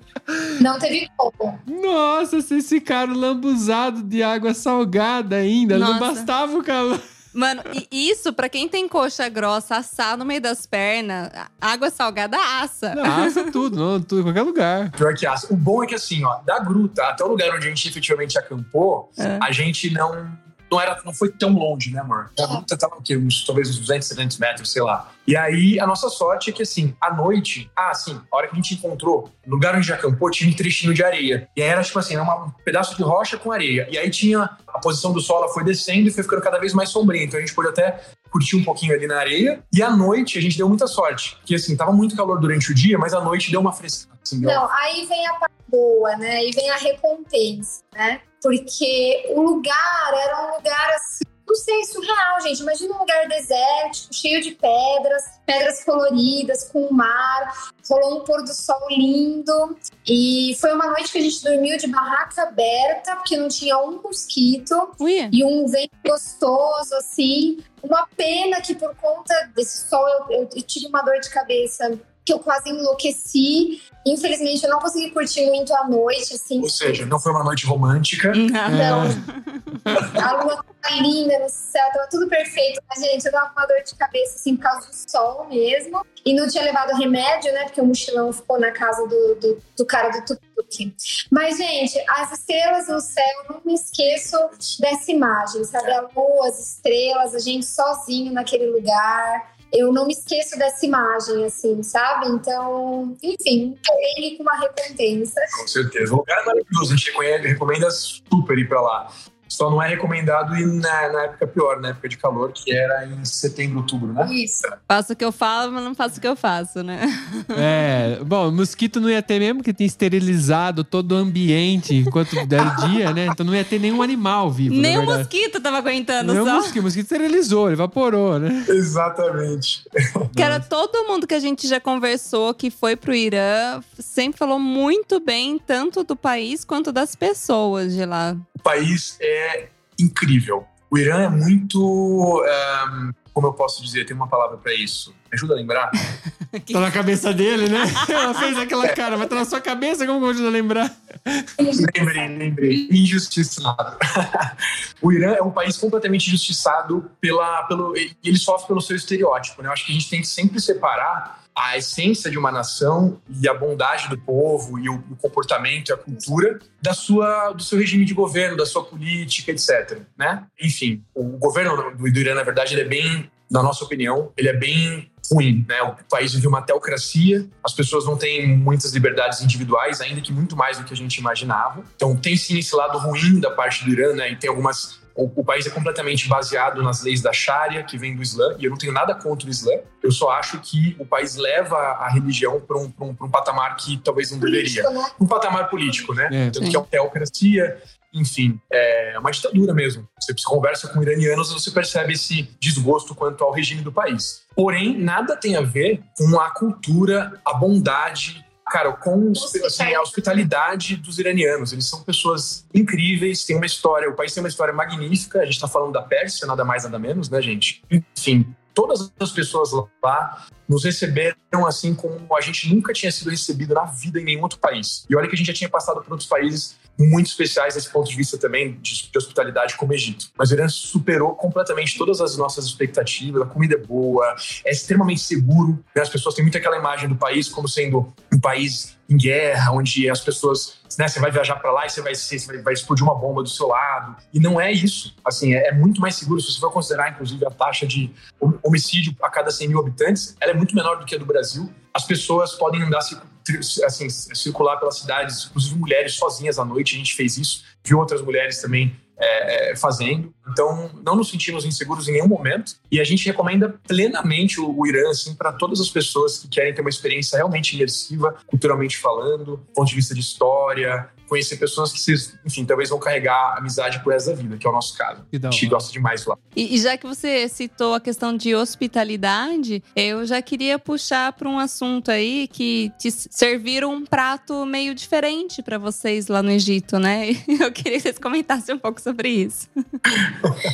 não teve como. Nossa, vocês ficaram lambuzados de água salgada ainda. Não Nossa. bastava o calor. Mano, e isso, pra quem tem coxa grossa, assar no meio das pernas, água salgada assa. Não, assa tudo, não, tudo, em qualquer lugar. Pior que assa. O bom é que assim, ó, da gruta até o lugar onde a gente efetivamente acampou, É. a gente não. Não, era, não foi tão longe, né, amor? A gruta tava o quê? Uns, talvez uns 200, 300 metros, sei lá. E aí, a nossa sorte é que, assim, à noite... Ah, sim, a hora que a gente encontrou, no lugar onde a gente acampou, tinha um trechinho de areia. E aí era, tipo assim, uma- um pedaço de rocha com areia. E aí tinha... A posição do sol, ela foi descendo e foi ficando cada vez mais sombria. Então a gente pôde até curtir um pouquinho ali na areia. E à noite, a gente deu muita sorte. Porque, assim, tava muito calor durante o dia, mas à noite deu uma frescada. Assim, deu- Não, aí vem a parte boa, né? Aí vem a recompensa, né? Porque o lugar era um lugar assim. Não sei, surreal, gente. Imagina um lugar desértico, cheio de pedras, pedras coloridas, com o mar. Rolou um pôr do sol lindo. E foi uma noite que a gente dormiu de barraca aberta, porque não tinha um mosquito Ui. e um vento gostoso, assim. Uma pena que por conta desse sol eu, eu- eu tive uma dor de cabeça que eu quase enlouqueci. Infelizmente eu não consegui curtir muito a noite, assim. Ou seja, não foi uma noite romântica. Não. Não, É. a lua tava linda no céu, tava tudo perfeito. Mas, gente, eu tava com uma dor de cabeça, assim, por causa do sol mesmo. E não tinha levado remédio, né? Porque o mochilão ficou na casa do, do, do cara do tuk-tuk. Mas, gente, as estrelas no céu, eu não me esqueço dessa imagem, sabe? A lua, as estrelas, a gente sozinho naquele lugar. Eu não me esqueço dessa imagem, assim, sabe? Então, enfim, um perrengue com uma recompensa. Com certeza. O lugar maravilhoso, a gente recomenda, super ir pra lá. Só não é recomendado ir na, na época pior, na época de calor, que era em setembro, outubro, né? Isso. Faço o que eu falo, mas não faço o que eu faço, né? É, bom, mosquito não ia ter mesmo, que tinha esterilizado todo o ambiente enquanto era dia, né? Então não ia ter nenhum animal vivo. Nem o mosquito tava aguentando Nem o só. mosquito, o mosquito esterilizou, ele evaporou, né? Exatamente. Cara, todo mundo que a gente já conversou que foi pro Irã sempre falou muito bem, tanto do país quanto das pessoas de lá. O país é incrível. O Irã é muito. ehm, como eu posso dizer? Tem uma palavra pra isso. Me ajuda a lembrar? Tá na cabeça dele, né? Ela fez aquela cara, vai estar na sua cabeça, como que eu ajudo a lembrar? lembrei, lembrei. Injustiçado. o Irã é um país completamente injustiçado pela, pelo. e Ele sofre pelo seu estereótipo, né? Eu acho que a gente tem que sempre separar a essência de uma nação e a bondade do povo e o, o comportamento e a cultura da sua, do seu regime de governo, da sua política, etc. Né? Enfim, o governo do, Irã, na verdade, ele é bem, na nossa opinião, ele é bem ruim, né? O país vive uma teocracia, as pessoas não têm muitas liberdades individuais, ainda que muito mais do que a gente imaginava. Então tem sim esse lado ruim da parte do Irã, né? E tem algumas o, o país é completamente baseado nas leis da Sharia, que vem do Islã, e eu não tenho nada contra o Islã. Eu só acho que o país leva a religião para um, um, um patamar que talvez não deveria. Político, né? Um patamar político, né? É, Tanto sim. que é uma teocracia, enfim, é uma ditadura mesmo. Você conversa com iranianos, você percebe esse desgosto quanto ao regime do país. Porém, nada tem a ver com a cultura, a bondade, cara, com assim, a hospitalidade dos iranianos. Eles são pessoas incríveis, têm uma história, o país tem uma história magnífica. A gente está falando da Pérsia, nada mais, nada menos, né, gente? Enfim, todas as pessoas lá nos receberam assim como a gente nunca tinha sido recebido na vida em nenhum outro país. E olha que a gente já tinha passado por outros países muito especiais desse ponto de vista também de, de hospitalidade como Egito. Mas o Irã superou completamente todas as nossas expectativas, a comida é boa, é extremamente seguro, né? as pessoas têm muito aquela imagem do país como sendo um país em guerra, onde as pessoas, né, você vai viajar para lá e você vai, você vai, vai explodir uma bomba do seu lado. E não é isso. Assim, é, é muito mais seguro. Se você for considerar, inclusive, a taxa de hom- homicídio a cada 100 mil habitantes, ela é muito menor do que a do Brasil. As pessoas podem andar tri- assim, circular pelas cidades, inclusive mulheres sozinhas à noite. A gente fez isso, viu outras mulheres também é, é, fazendo. Então, não nos sentimos inseguros em nenhum momento. E a gente recomenda plenamente o, o Irã assim, para todas as pessoas que querem ter uma experiência realmente imersiva, culturalmente falando, do ponto de vista de história, conhecer pessoas que vocês, enfim, talvez vão carregar amizade pro resto da vida, que é o nosso caso. A gente gosta demais lá. E, e já que você citou a questão de hospitalidade, eu já queria puxar para um assunto aí que te serviram um prato meio diferente para vocês lá no Egito, né? Eu queria que vocês comentassem um pouco sobre isso.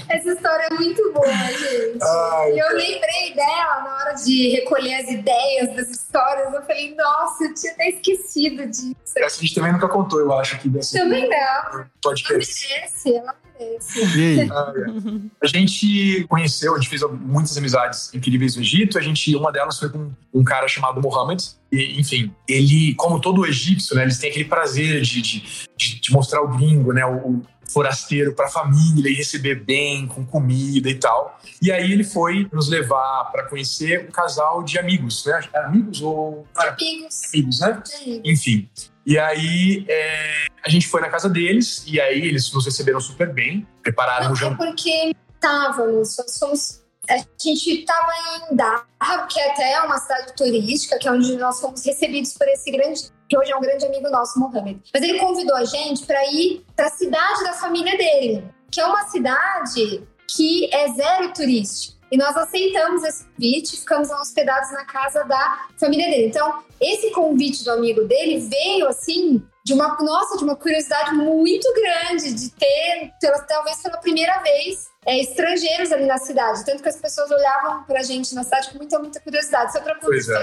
Essa história é muito boa, gente. Ai, E eu lembrei dela na hora de recolher as ideias das histórias. Eu falei, nossa, eu tinha até esquecido disso. essa a gente também nunca contou, eu acho, aqui desse Também não. Ela podcast. merece, ela merece. E aí? Ah, é. A gente conheceu, a gente fez muitas amizades incríveis no Egito. A gente, uma delas foi com um cara chamado Mohammed. E, enfim, ele, como todo egípcio, né, eles têm aquele prazer de, de, de- de mostrar o gringo, né, o, forasteiro para a família e receber bem, com comida e tal. E aí ele foi nos levar para conhecer um casal de amigos, né? Amigos ou Amigos. amigos, né? amigos. Enfim. E aí é, a gente foi na casa deles e aí eles nos receberam super bem, prepararam o é jantar. porque estávamos, nós fomos. A gente estava em Dahab, que é até uma cidade turística, que é onde nós fomos recebidos por esse grande, que hoje é um grande amigo nosso, Mohamed. Mas ele convidou a gente para ir para a cidade da família dele, que é uma cidade que é zero turística. E nós aceitamos esse convite, ficamos hospedados na casa da família dele. Então, esse convite do amigo dele veio assim de uma nossa, de uma curiosidade muito grande de ter, pela- talvez pela primeira vez, é, estrangeiros ali na cidade. Tanto que as pessoas olhavam pra gente na cidade com muita, muita curiosidade. Só pra Pois é.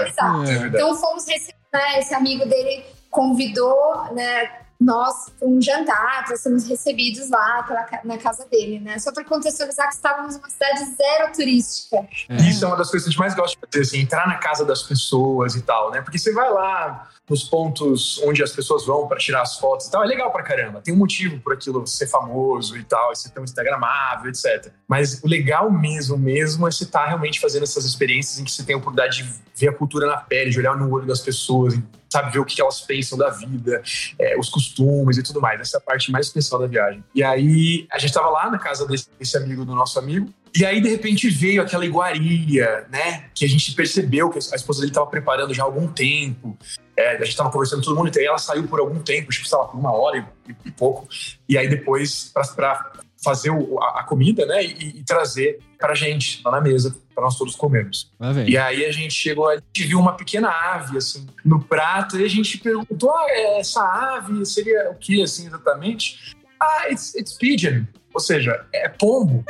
É. Então fomos receber, né, esse amigo dele convidou, né, nós um jantar, nós fomos recebidos lá pela na casa dele, né? Só para contextualizar que estávamos numa cidade zero turística. É. Isso é uma das coisas que a gente mais gosta de fazer, assim, entrar na casa das pessoas e tal, né? Porque você vai lá nos pontos onde as pessoas vão para tirar as fotos e tal, é legal pra caramba. Tem um motivo por aquilo ser famoso e tal, e ser tão instagramável, etc. Mas o legal mesmo, mesmo, é você estar realmente fazendo essas experiências em que você tem a oportunidade de ver a cultura na pele, de olhar no olho das pessoas, sabe, ver o que elas pensam da vida, é, os costumes e tudo mais. Essa é a parte mais especial da viagem. E aí, a gente tava lá na casa desse, desse amigo do nosso amigo, e aí, de repente, veio aquela iguaria, né? Que a gente percebeu que a esposa dele estava preparando já há algum tempo. É, a gente estava conversando com todo mundo, e aí ela saiu por algum tempo, tipo, sei lá, por uma hora e, e pouco. E aí, depois, para fazer o- a, a comida, né? E, e trazer pra gente lá na mesa, para nós todos comermos. Vem. E aí a gente chegou, a gente viu uma pequena ave assim no prato e a gente perguntou: ah, essa ave seria o que assim exatamente? Ah, it's, it's pigeon. Ou seja, é pombo.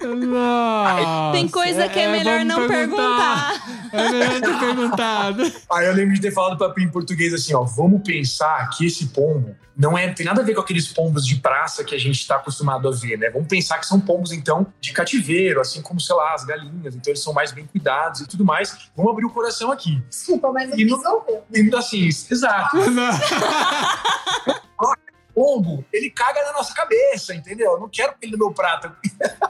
Nossa, Tem coisa que é, melhor vamos não perguntar. É melhor ter perguntado. Aí eu lembro de ter falado pra Pim em português assim: ó, vamos pensar que esse pombo não é, tem nada a ver com aqueles pombos de praça que a gente está acostumado a ver, né? Vamos pensar que são pombos, então, de cativeiro, assim como, sei lá, as galinhas. Então, eles são mais bem cuidados e tudo mais. Vamos abrir o coração aqui. Desculpa, mas E resolveu. E, assim, exato. pombo, ele caga na nossa cabeça, entendeu? Eu não quero ele no meu prato.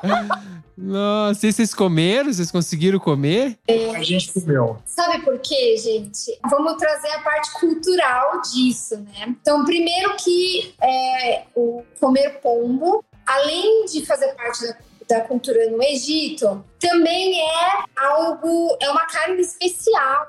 Nossa, e vocês comeram? Vocês conseguiram comer? A gente comeu. Sabe por quê, gente? Vamos trazer a parte cultural disso, né? Então, primeiro que é, o comer pombo, além de fazer parte da, da cultura no Egito, também é algo, é uma carne especial,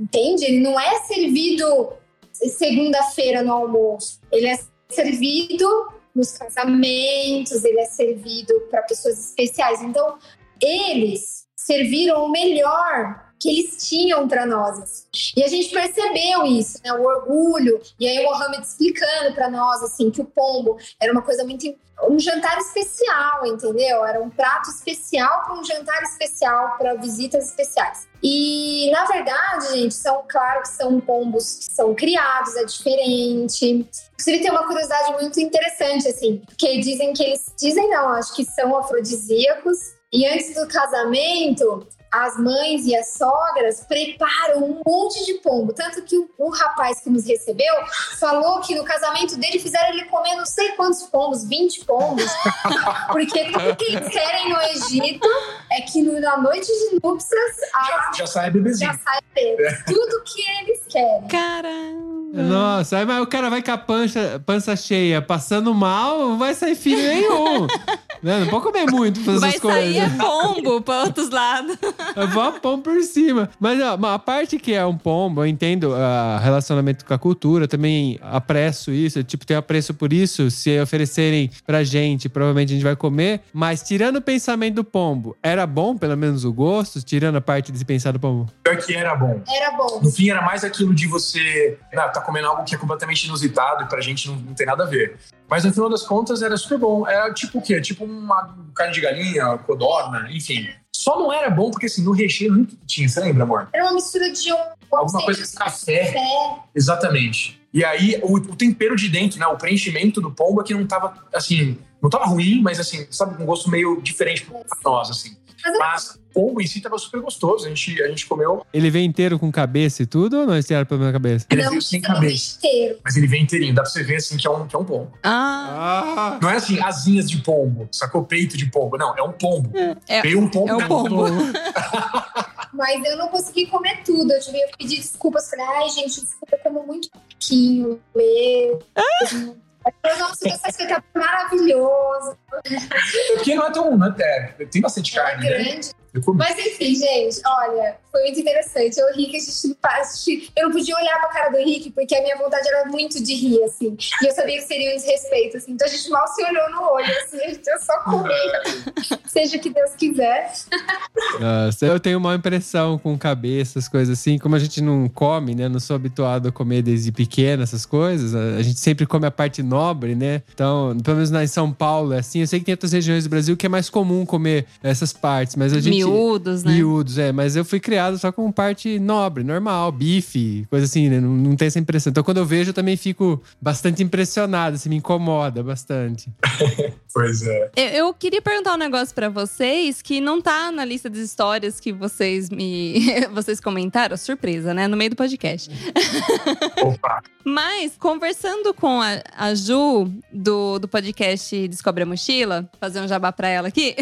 entende? Ele não é servido segunda-feira no almoço. Ele é servido nos casamentos, ele é servido para pessoas especiais. Então, eles serviram o melhor que eles tinham para nós. assim. E a gente percebeu isso, né? O orgulho. E aí o Mohamed explicando para nós assim que o pombo era uma coisa muito um jantar especial, entendeu? Era um prato especial para um jantar especial para visitas especiais. E na verdade, gente, são claro que são pombos que são criados, é diferente. Inclusive tem uma curiosidade muito interessante assim, porque dizem que eles dizem não, acho que são afrodisíacos e antes do casamento as mães e as sogras preparam um monte de pombo. Tanto que o, o rapaz que nos recebeu falou que no casamento dele fizeram ele comer não sei quantos pombos, 20 pombos. Porque tudo que eles querem no Egito é que no- na noite de núpcias a, Já, já sai bebezinho. já sai bebê. Tudo que eles querem. Caramba. Nossa, aí mas o cara vai com a pança, pança cheia, passando mal, não vai sair filho nenhum. Não, não pode comer muito pra fazer Vai essas coisas. sair é pombo pra outros lados. Vá pão por cima. Mas ó, a parte que é um pombo, eu entendo o relacionamento com a cultura, também apreço isso, eu, tipo, tenho apreço por isso. Se oferecerem pra gente, provavelmente a gente vai comer. Mas tirando o pensamento do pombo, era bom, pelo menos o gosto, tirando a parte de pensar do pombo? Pior que era bom. Era bom. No fim, era mais aquilo de você ah, tá comendo algo que é completamente inusitado e pra gente não, não tem nada a ver. Mas no final das contas era super bom. Era tipo o quê? Tipo uma carne de galinha, codorna, enfim. Só não era bom porque assim, no recheio não tinha, você lembra, amor? Era uma mistura de um. Alguma coisa de café. Café. Exatamente. E aí, o, o tempero de dentro, né? O preenchimento do pombo é que não tava, assim, não tava ruim, mas assim, sabe, com um gosto meio diferente pra nós, assim. Mas Mas o pombo em si tava super gostoso. A gente, a gente comeu, Ele vem inteiro com cabeça e tudo ou não esse pelo menos na cabeça? ele não veio sem cabeça. inteiro. Mas ele vem inteirinho, dá pra você ver assim que é um, que é um pombo. Ah, Ah! Não é assim, asinhas de pombo, sacou peito de pombo. Não, é um pombo. é, Veio um pombo. é do pombo. Mas eu não consegui comer tudo. Eu tive que pedir desculpas. Falei, ai, gente, desculpa, eu como muito pouquinho mesmo. Falei, Nossa, essa receita é maravilhosa. Porque não é tão. Não é, é, tem bastante é carne, né? Mas enfim, gente, olha, foi muito interessante. Eu ri que a gente não passa. Eu não podia olhar pra cara do Henrique, porque a minha vontade era muito de rir, assim. E eu sabia que seria um desrespeito, assim. Então a gente mal se olhou no olho, assim. A gente só comia. Seja o que Deus quiser. Nossa, eu tenho uma impressão com cabeça, essas coisas assim. Como a gente não come, né? Não sou habituado a comer desde pequeno essas coisas. A a gente sempre come a parte nobre, né? Então, pelo menos lá em São Paulo é assim. Eu sei que tem outras regiões do Brasil que é mais comum comer essas partes, mas a gente. Miúdos, né? Miúdos, é. Mas eu fui criado só com parte nobre, normal, bife, coisa assim, né? Não, não tem essa impressão. Então, quando eu vejo, eu também fico bastante impressionado, assim, me incomoda bastante. Pois é. Eu, eu queria perguntar um negócio pra vocês que não tá na lista de histórias que vocês me vocês comentaram, surpresa, né, no meio do podcast. Opa. Mas conversando com a, a Ju do, do podcast Descobre a Mochila, fazer um jabá pra ela aqui.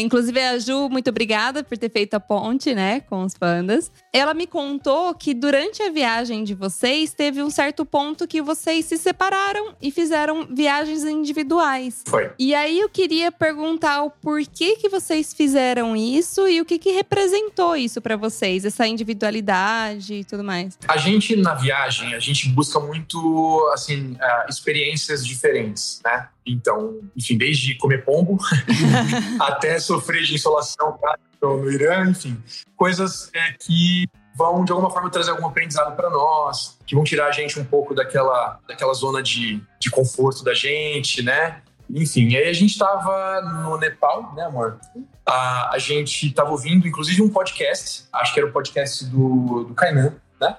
Inclusive, a Ju, muito obrigada por ter feito a ponte, né, com os pandas. Ela me contou que durante a viagem de vocês, teve um certo ponto que vocês se separaram e fizeram viagens individuais. Foi. E aí eu queria perguntar o porquê que vocês fizeram isso e o que que representou isso pra vocês, essa individualidade e tudo mais. A gente, na viagem, a gente busca muito, assim, ah, experiências diferentes, né? Então, enfim, desde comer pombo até sofrer de insolação tá? No no Irã, enfim. Coisas é, que vão, de alguma forma, trazer algum aprendizado para nós, que vão tirar a gente um pouco daquela, daquela zona de, de conforto da gente, né? Enfim, aí a gente estava no Nepal, né, amor? A, a gente estava ouvindo, inclusive, um podcast, acho que era o podcast do, do Kainan, né?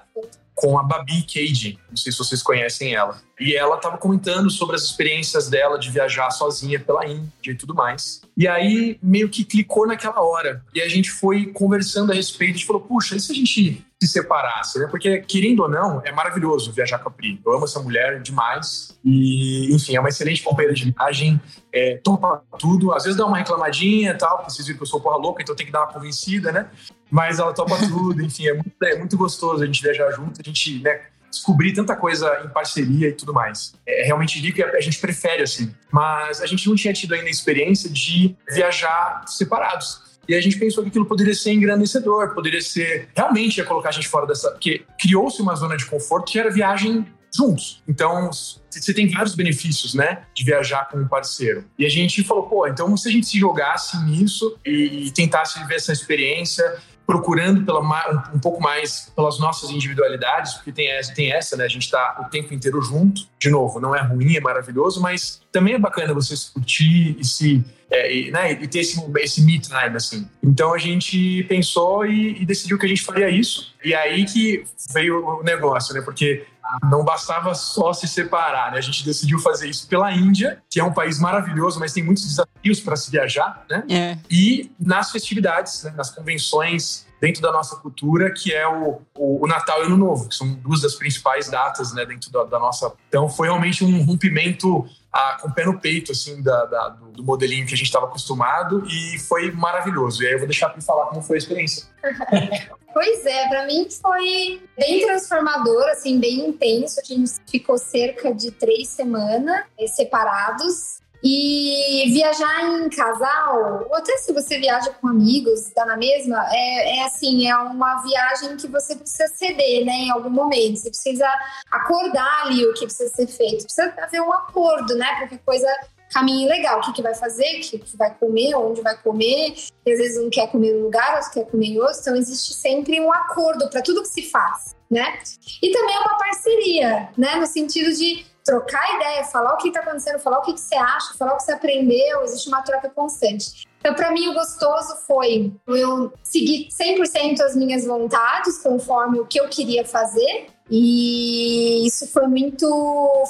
Com a Babi Cage, não sei se vocês conhecem ela. E ela estava comentando sobre as experiências dela de viajar sozinha pela Índia e tudo mais. E aí meio que clicou naquela hora. E a gente foi conversando a respeito. A gente falou, puxa, e se a gente se separasse? Né? Porque, querendo ou não, é maravilhoso viajar com a Pri. Eu amo essa mulher demais. E, enfim, é uma excelente companheira de viagem. É, topa tudo. Às vezes dá uma reclamadinha e tal, porque vocês viram que eu sou porra louca, então tem que dar uma convencida, né? Mas ela topa tudo. Enfim, é muito, é muito gostoso a gente viajar junto. A gente, né? descobrir tanta coisa em parceria e tudo mais. É realmente rico e a gente prefere assim. Mas a gente não tinha tido ainda a experiência de viajar separados. E a gente pensou que aquilo poderia ser engrandecedor, poderia ser. Realmente ia colocar a gente fora dessa. Porque criou-se uma zona de conforto que era viagem juntos. Então, você tem vários benefícios, né, de viajar com um parceiro. E a gente falou, pô, então se a gente se jogasse nisso e, e tentasse viver essa experiência, procurando pela, um, um pouco mais pelas nossas individualidades, porque tem essa, tem essa, né, a gente tá o tempo inteiro junto. De novo, não é ruim, é maravilhoso, mas também é bacana você se curtir e se é, e, né, e ter esse, esse me time, assim. Então a gente pensou e, e decidiu que a gente faria isso. E aí que veio o negócio, né? Porque não bastava só se separar, né? A gente decidiu fazer isso pela Índia, que é um país maravilhoso, mas tem muitos desafios para se viajar, né? É. E nas festividades, né? nas convenções dentro da nossa cultura, que é o, o, o Natal e o Ano Novo, que são duas das principais datas, né? Dentro da, da nossa... Então foi realmente um rompimento ah, com o pé no peito, assim, da, da- do, modelinho que a gente estava acostumado e foi maravilhoso. E aí eu vou deixar para falar como foi a experiência. Pois é, pra mim foi bem transformador, assim, bem intenso. A gente ficou cerca de três semanas separados. E viajar em casal, ou até se você viaja com amigos, tá na mesma, é, é assim, é uma viagem que você precisa ceder, né, em algum momento. Você precisa acordar ali o que precisa ser feito. Precisa haver um acordo, né, porque coisa caminho legal, o que, que vai fazer, o que, que vai comer, onde vai comer, e às vezes um quer comer em um lugar, outro quer comer em outro, então existe sempre um acordo para tudo que se faz, né? E também é uma parceria, né, no sentido de trocar ideia, falar o que está acontecendo, falar o que, que, você acha, falar o que você aprendeu, existe uma troca constante. Então, para mim, o gostoso foi eu seguir 100% as minhas vontades, conforme o que eu queria fazer, e isso foi muito.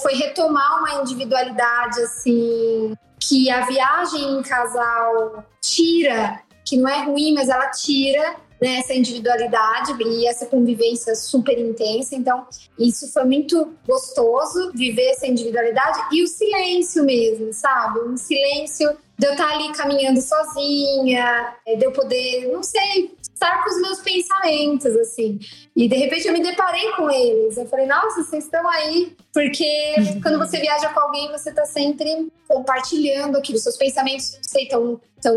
Foi retomar uma individualidade, assim, que a viagem em casal tira, que não é ruim, mas ela tira né, essa individualidade e essa convivência super intensa. Então, isso foi muito gostoso, viver essa individualidade e o silêncio mesmo, sabe? Um silêncio de eu estar ali caminhando sozinha, é, de eu poder, não sei, estar com os meus pensamentos, assim. E de repente eu me deparei com eles. Eu falei, nossa, vocês estão aí. Porque quando você viaja com alguém, você está sempre compartilhando aquilo. Seus pensamentos, não sei, estão estão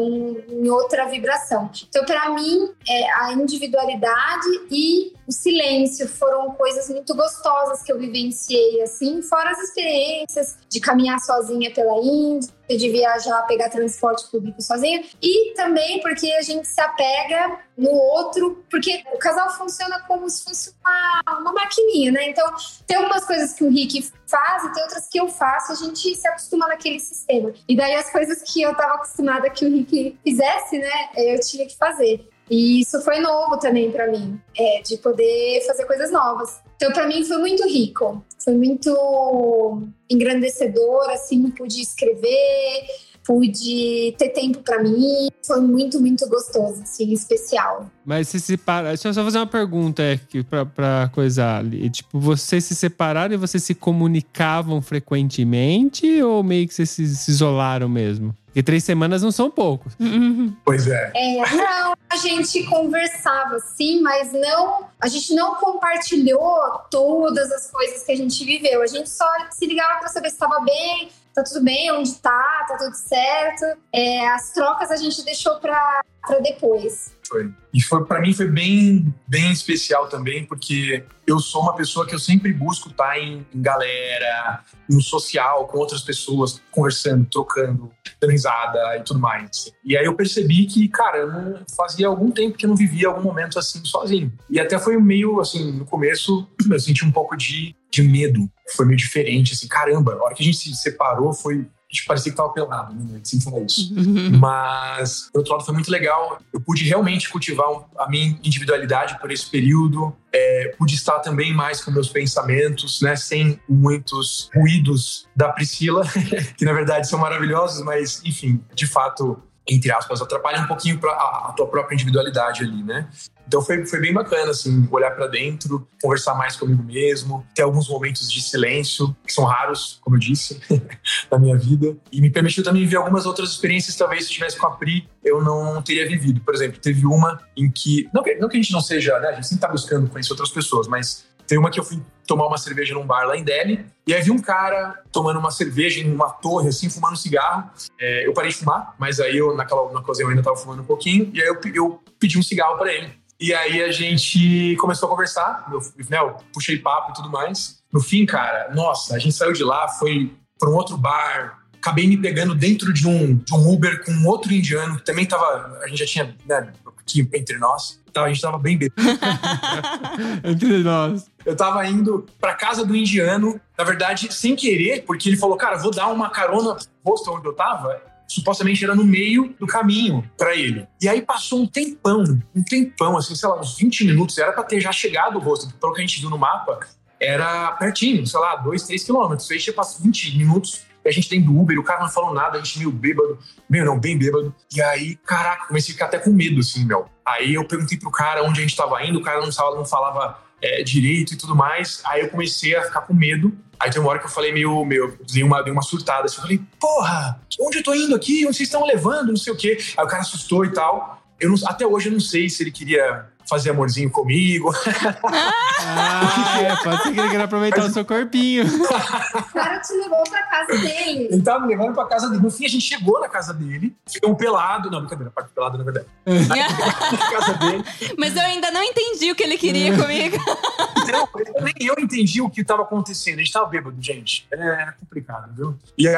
em outra vibração. Então, para mim, é, a individualidade e o silêncio foram coisas muito gostosas que eu vivenciei, assim, fora as experiências de caminhar sozinha pela Índia, de viajar, pegar transporte público sozinha, e também porque a gente se apega no outro, porque o casal funciona como se fosse uma, uma maquininha, né? Então, tem algumas coisas que o Rick faz e tem outras que eu faço, a gente se acostuma naquele sistema. E daí as coisas que eu estava acostumada que o Rick fizesse, né, eu tinha que fazer. E isso foi novo também para mim, é, de poder fazer coisas novas. Então, para mim, foi muito rico, foi muito engrandecedor, assim, pude escrever, pude ter tempo para mim. Foi muito, muito gostoso, assim, especial. Mas se separa. Deixa eu só fazer uma pergunta aqui pra, pra coisa ali. Tipo, vocês se separaram e vocês se comunicavam frequentemente ou meio que vocês se, se isolaram mesmo? Porque três semanas não são poucos. Pois é. é. Não, a gente conversava sim, mas não. A gente não compartilhou todas as coisas que a gente viveu. A gente só se ligava para saber se estava bem, tá tudo bem, onde tá, tá tudo certo. É, as trocas a gente deixou para depois. Foi. E foi para mim foi bem, bem especial também, porque eu sou uma pessoa que eu sempre busco estar em, em galera, no social, com outras pessoas, conversando, trocando, dando risada e tudo mais. E aí eu percebi que, cara, eu fazia algum tempo que eu não vivia algum momento assim sozinho. E até foi meio assim, no começo eu senti um pouco de, de medo. Foi meio diferente, assim, caramba, a hora que a gente se separou foi gente parecia que tava pelado, né? Sem falar isso. Mas, por outro lado, foi muito legal. Eu pude realmente cultivar a minha individualidade por esse período. É, pude estar também mais com meus pensamentos, né? Sem muitos ruídos da Priscila, que na verdade são maravilhosos, mas, enfim, de fato, entre aspas, atrapalha um pouquinho a, a tua própria individualidade ali, né? Então foi, foi bem bacana, assim, olhar para dentro, conversar mais comigo mesmo, ter alguns momentos de silêncio, que são raros, como eu disse, na minha vida. E me permitiu também viver algumas outras experiências, talvez se tivesse com a Pri, eu não teria vivido. Por exemplo, teve uma em que. Não que, não que a gente não seja, né? A gente sempre tá buscando conhecer outras pessoas, mas tem uma que eu fui tomar uma cerveja num bar lá em Delhi, e aí vi um cara tomando uma cerveja em uma torre, assim, fumando um cigarro. É, eu parei de fumar, mas aí eu, naquela, naquela ocasião, eu ainda tava fumando um pouquinho, e aí eu, eu pedi um cigarro para ele. E aí a gente começou a conversar, eu, né, eu puxei papo e tudo mais. No fim, cara, nossa, a gente saiu de lá, foi para um outro bar, acabei me pegando dentro de um, de um Uber com um outro indiano que também tava. A gente já tinha, né, aqui entre nós. Então, a gente tava bem bêbado. entre nós. Eu tava indo pra casa do indiano, na verdade, sem querer, porque ele falou, cara, vou dar uma carona no posto onde eu tava supostamente era no meio do caminho para ele. E aí passou um tempão, um tempão, assim, sei lá, uns 20 minutos, era para ter já chegado o rosto, pelo que a gente viu no mapa, era pertinho, sei lá, 2, 3 quilômetros. Aí tinha passado 20 minutos, e a gente tem do Uber, o cara não falou nada, a gente meio bêbado, meio não, bem bêbado. E aí, caraca, comecei a ficar até com medo, assim, meu. Aí eu perguntei pro cara onde a gente tava indo, o cara não, não falava é, direito e tudo mais. Aí eu comecei a ficar com medo. Aí tem uma hora que eu falei meio, meio dei uma, dei uma surtada. Assim, eu falei, porra, onde eu tô indo aqui? Onde vocês estão levando? Não sei o quê. Aí o cara assustou e tal. Eu não, até hoje eu não sei se ele queria fazer amorzinho comigo. Ah, é, pode ser que ele queira aproveitar o seu corpinho. O cara te levou pra casa dele. Ele tava me levando pra casa dele. No fim, a gente chegou na casa dele, ficou um pelado. Não, brincadeira, parte pelado, na verdade. na casa dele. Mas eu ainda não entendi o que ele queria comigo. Então, nem eu entendi o que estava acontecendo. A gente tava bêbado, gente. É complicado, viu? E aí,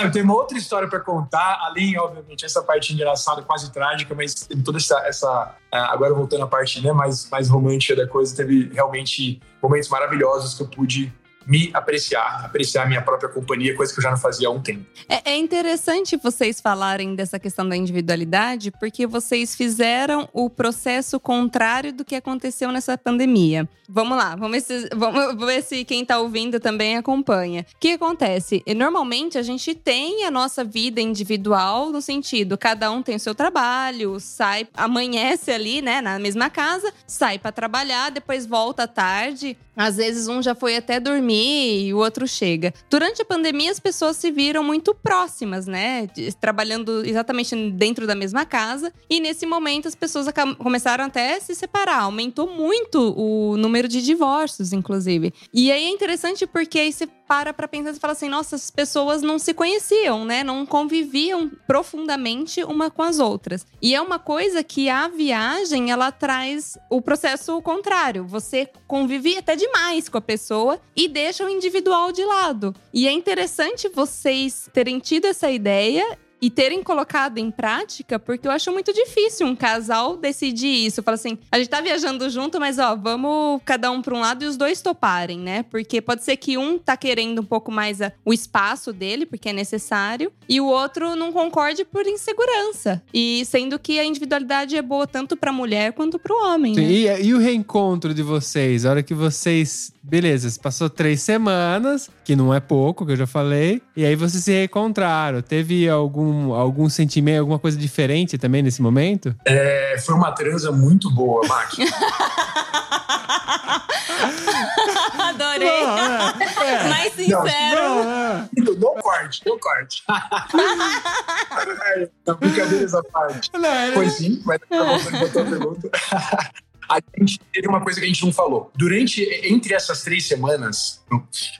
eu tenho uma outra história para contar, além, obviamente, essa parte engraçada, quase trágica, mas tem toda essa. essa agora voltando à parte né, mais, mais romântica da coisa, teve realmente momentos maravilhosos que eu pude me apreciar, apreciar minha própria companhia, coisa que eu já não fazia há um tempo. É, é, interessante vocês falarem dessa questão da individualidade, porque vocês fizeram o processo contrário do que aconteceu nessa pandemia. Vamos lá, vamos ver se, vamos ver se quem está ouvindo também acompanha. O que acontece? Normalmente a gente tem a nossa vida individual no sentido, cada um tem o seu trabalho, sai, amanhece ali, né, na mesma casa, sai para trabalhar, depois volta à tarde. Às vezes um já foi até dormir e o outro chega. Durante a pandemia, as pessoas se viram muito próximas, né? Trabalhando exatamente dentro da mesma casa. E nesse momento, as pessoas começaram até a se separar. Aumentou muito o número de divórcios, inclusive. E aí é interessante porque aí você para pra pensar e fala assim: nossa, as pessoas não se conheciam, né? Não conviviam profundamente uma com as outras. E é uma coisa que a viagem ela traz o processo contrário. Você convive até demais com a pessoa e deixa o individual de lado. E é interessante vocês terem tido essa ideia e terem colocado em prática, porque eu acho muito difícil um casal decidir isso. Fala assim, a gente tá viajando junto, mas ó, vamos cada um para um lado e os dois toparem, né? Porque pode ser que um tá querendo um pouco mais a, o espaço dele, porque é necessário, e o outro não concorde por insegurança. E sendo que a individualidade é boa tanto para mulher quanto para o homem. Sim, né? e, e o reencontro de vocês? A hora que vocês Beleza, passou três semanas, que não é pouco, que eu já falei. E aí vocês se reencontraram. Teve algum, algum sentimento, alguma coisa diferente também nesse momento? É, foi uma transa muito boa, Mac. Adorei. Não, é, é. Mais sincero. Não, não, não corte, não corte. não, brincadeiras à parte. Não, Foi sim, mas acabou botou a pergunta a gente teve uma coisa que a gente não falou. Durante, entre essas três semanas,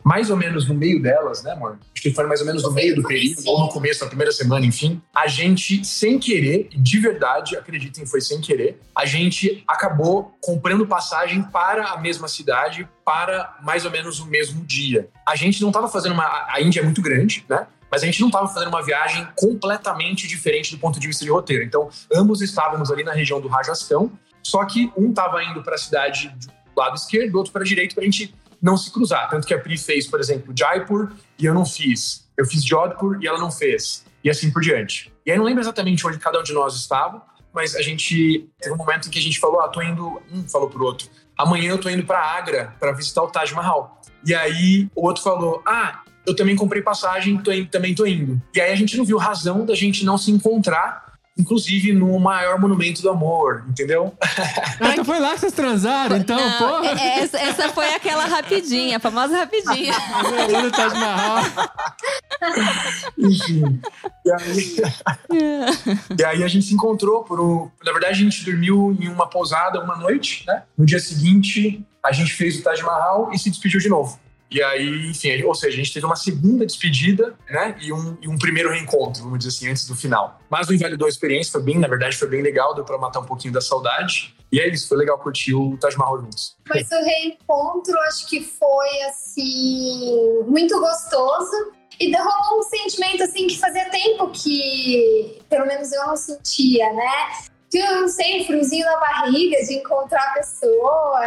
mais ou menos no meio delas, né, amor? Acho que foi mais ou menos no meio do período, ou no começo da primeira semana, enfim. A gente, sem querer, de verdade, acreditem, foi sem querer, a gente acabou comprando passagem para a mesma cidade para mais ou menos o mesmo dia. A gente não estava fazendo uma. A Índia é muito grande, né? mas a gente não estava fazendo uma viagem completamente diferente do ponto de vista de roteiro. Então, ambos estávamos ali na região do Rajastão só que um estava indo para a cidade do lado esquerdo, o outro para a direita, para a gente não se cruzar. Tanto que a Pri fez, por exemplo, Jaipur e eu não fiz. Eu fiz Jodhpur e ela não fez. E assim por diante. E aí não lembro exatamente onde cada um de nós estava, mas a gente teve um momento em que a gente falou: ah, tô indo. Um falou pro outro: amanhã eu tô indo para Agra para visitar o Taj Mahal. E aí o outro falou: ah, eu também comprei passagem, tô também tô indo. E aí a gente não viu razão da gente não se encontrar inclusive no maior monumento do amor, entendeu? Ah, então foi lá que vocês transaram, então, Não, pô? É, é, essa, essa, foi aquela rapidinha, a famosa rapidinha. no Taj Mahal. Enfim. E aí, e aí a gente se encontrou por um. Na verdade, a gente dormiu em uma pousada uma noite, né? No dia seguinte, a gente fez o Taj Mahal e se despediu de novo. E aí, enfim, ou seja, a gente teve uma segunda despedida, né? E um, e um primeiro reencontro, vamos dizer assim, antes do final. Mas não invalidou a experiência, foi bem, na verdade, foi bem legal, deu pra matar um pouquinho da saudade. E é isso, foi legal curtir o Taj Mahal juntos. Mas o reencontro, acho que foi, assim, muito gostoso. E rolou um sentimento, assim, que fazia tempo que, pelo menos eu não sentia, né? Eu não sei, friozinho na barriga de encontrar a pessoa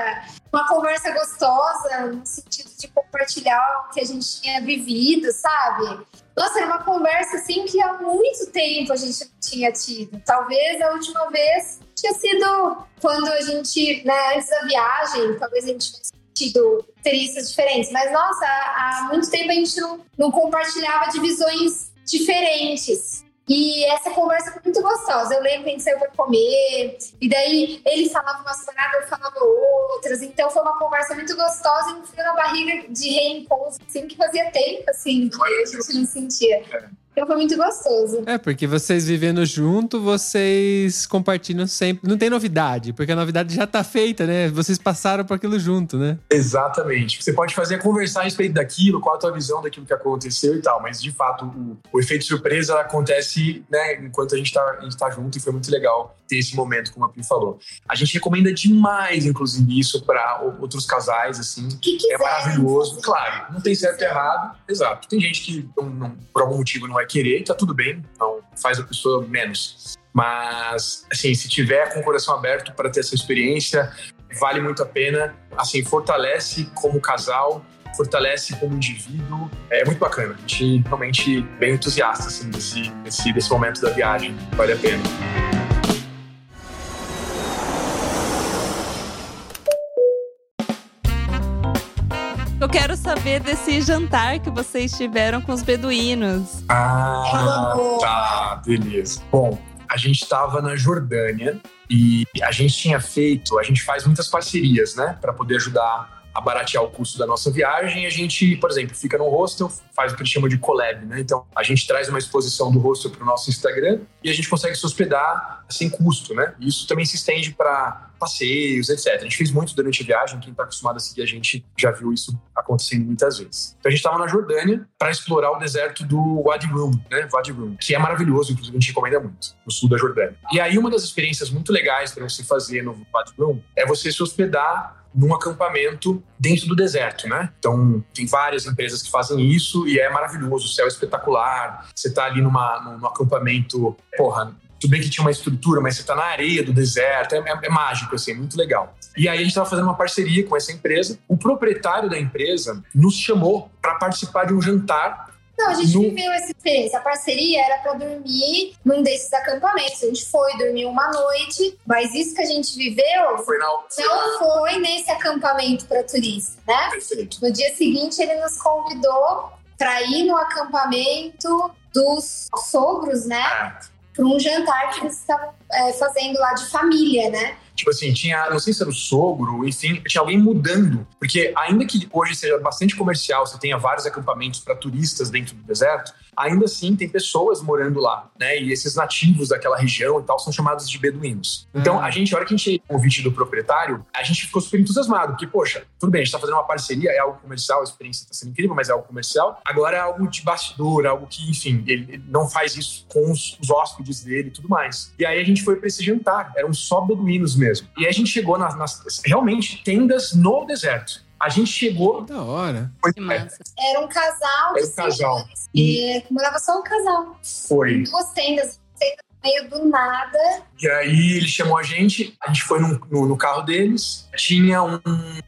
uma conversa gostosa, no sentido de compartilhar o que a gente tinha vivido, sabe? Nossa, era uma conversa assim que há muito tempo a gente não tinha tido. Talvez a última vez tinha sido quando a gente, né, antes da viagem, talvez a gente tivesse tido experiências diferentes. Mas, nossa, há muito tempo a gente não, não compartilhava de visões diferentes. E essa conversa foi muito gostosa. Eu lembro que a gente saiu para comer, e daí ele falava umas paradas, eu falava outras. Então foi uma conversa muito gostosa e um frio na barriga de reencontro, assim, que fazia tempo, assim, que a gente não sentia. Então foi muito gostoso. É, porque vocês vivendo junto, vocês compartilham sempre. Não tem novidade, porque a novidade já tá feita, né? Vocês passaram por aquilo junto, né? Exatamente. Você pode fazer conversar a respeito daquilo, qual a tua visão daquilo que aconteceu e tal, mas de fato o, o efeito surpresa acontece, né, enquanto a gente tá, a gente tá junto e foi muito legal ter esse momento, como a Pri falou. A gente recomenda demais, inclusive, isso para outros casais, assim. Que quiser, é maravilhoso. Claro, não tem certo e errado. Exato. Tem gente que não, não, por algum motivo não vai querer, tá tudo bem, não faz a pessoa menos. Mas, assim, se tiver com o coração aberto para ter essa experiência, vale muito a pena. Assim, fortalece como casal, fortalece como indivíduo. É muito bacana. A gente realmente bem entusiasta assim, desse, desse, desse momento da viagem. Vale a pena. Quero saber desse jantar que vocês tiveram com os beduínos. Ah, tá, beleza. Bom, a gente estava na Jordânia e a gente tinha feito, a gente faz muitas parcerias, né, para poder ajudar a baratear o custo da nossa viagem. A gente, por exemplo, fica no hostel, faz o que eles chamam de collab, né? Então, a gente traz uma exposição do hostel para o nosso Instagram e a gente consegue se hospedar sem custo, né? Isso também se estende para passeios, etc. A gente fez muito durante a viagem, quem está acostumado a seguir a gente já viu isso acontecendo muitas vezes. Então, a gente estava na Jordânia para explorar o deserto do Wadi Rum, né? Wadi Rum, que é maravilhoso, inclusive a gente recomenda muito, no sul da Jordânia. E aí, uma das experiências muito legais para você fazer no Wadi Rum é você se hospedar num acampamento dentro do deserto, né? Então, tem várias empresas que fazem isso e é maravilhoso, o céu é espetacular. Você tá ali numa, num, num acampamento, porra, tudo bem que tinha uma estrutura, mas você tá na areia do deserto, é, é, é mágico, assim, é muito legal. E aí a gente estava fazendo uma parceria com essa empresa. O proprietário da empresa nos chamou para participar de um jantar não, a gente no... viveu essa experiência. A parceria era para dormir num desses acampamentos. A gente foi dormir uma noite, mas isso que a gente viveu foi não, não foi nesse acampamento para turista, né? Perfeito. No dia seguinte, ele nos convidou para ir no acampamento dos sogros, né? É. Para um jantar que eles estavam é, fazendo lá de família, né? Tipo assim, tinha, não sei se era o sogro, enfim, tinha alguém mudando. Porque ainda que hoje seja bastante comercial, você tenha vários acampamentos para turistas dentro do deserto, ainda assim tem pessoas morando lá, né? E esses nativos daquela região e tal são chamados de beduínos. Então, uhum. a gente, a hora que a gente o convite do proprietário, a gente ficou super entusiasmado, porque, poxa, tudo bem, a gente tá fazendo uma parceria, é algo comercial, a experiência tá sendo incrível, mas é algo comercial. Agora é algo de bastidor, algo que, enfim, ele não faz isso com os, os hóspedes dele e tudo mais. E aí a gente foi para esse jantar, eram só beduínos mesmo mesmo. E a gente chegou nas, nas realmente tendas no deserto. A gente chegou. Da hora. Foi, Era um casal. Era um casal. E morava só um casal. Foi. Duas tendas meio do nada. E aí ele chamou a gente, a gente foi no, no, no carro deles, tinha um,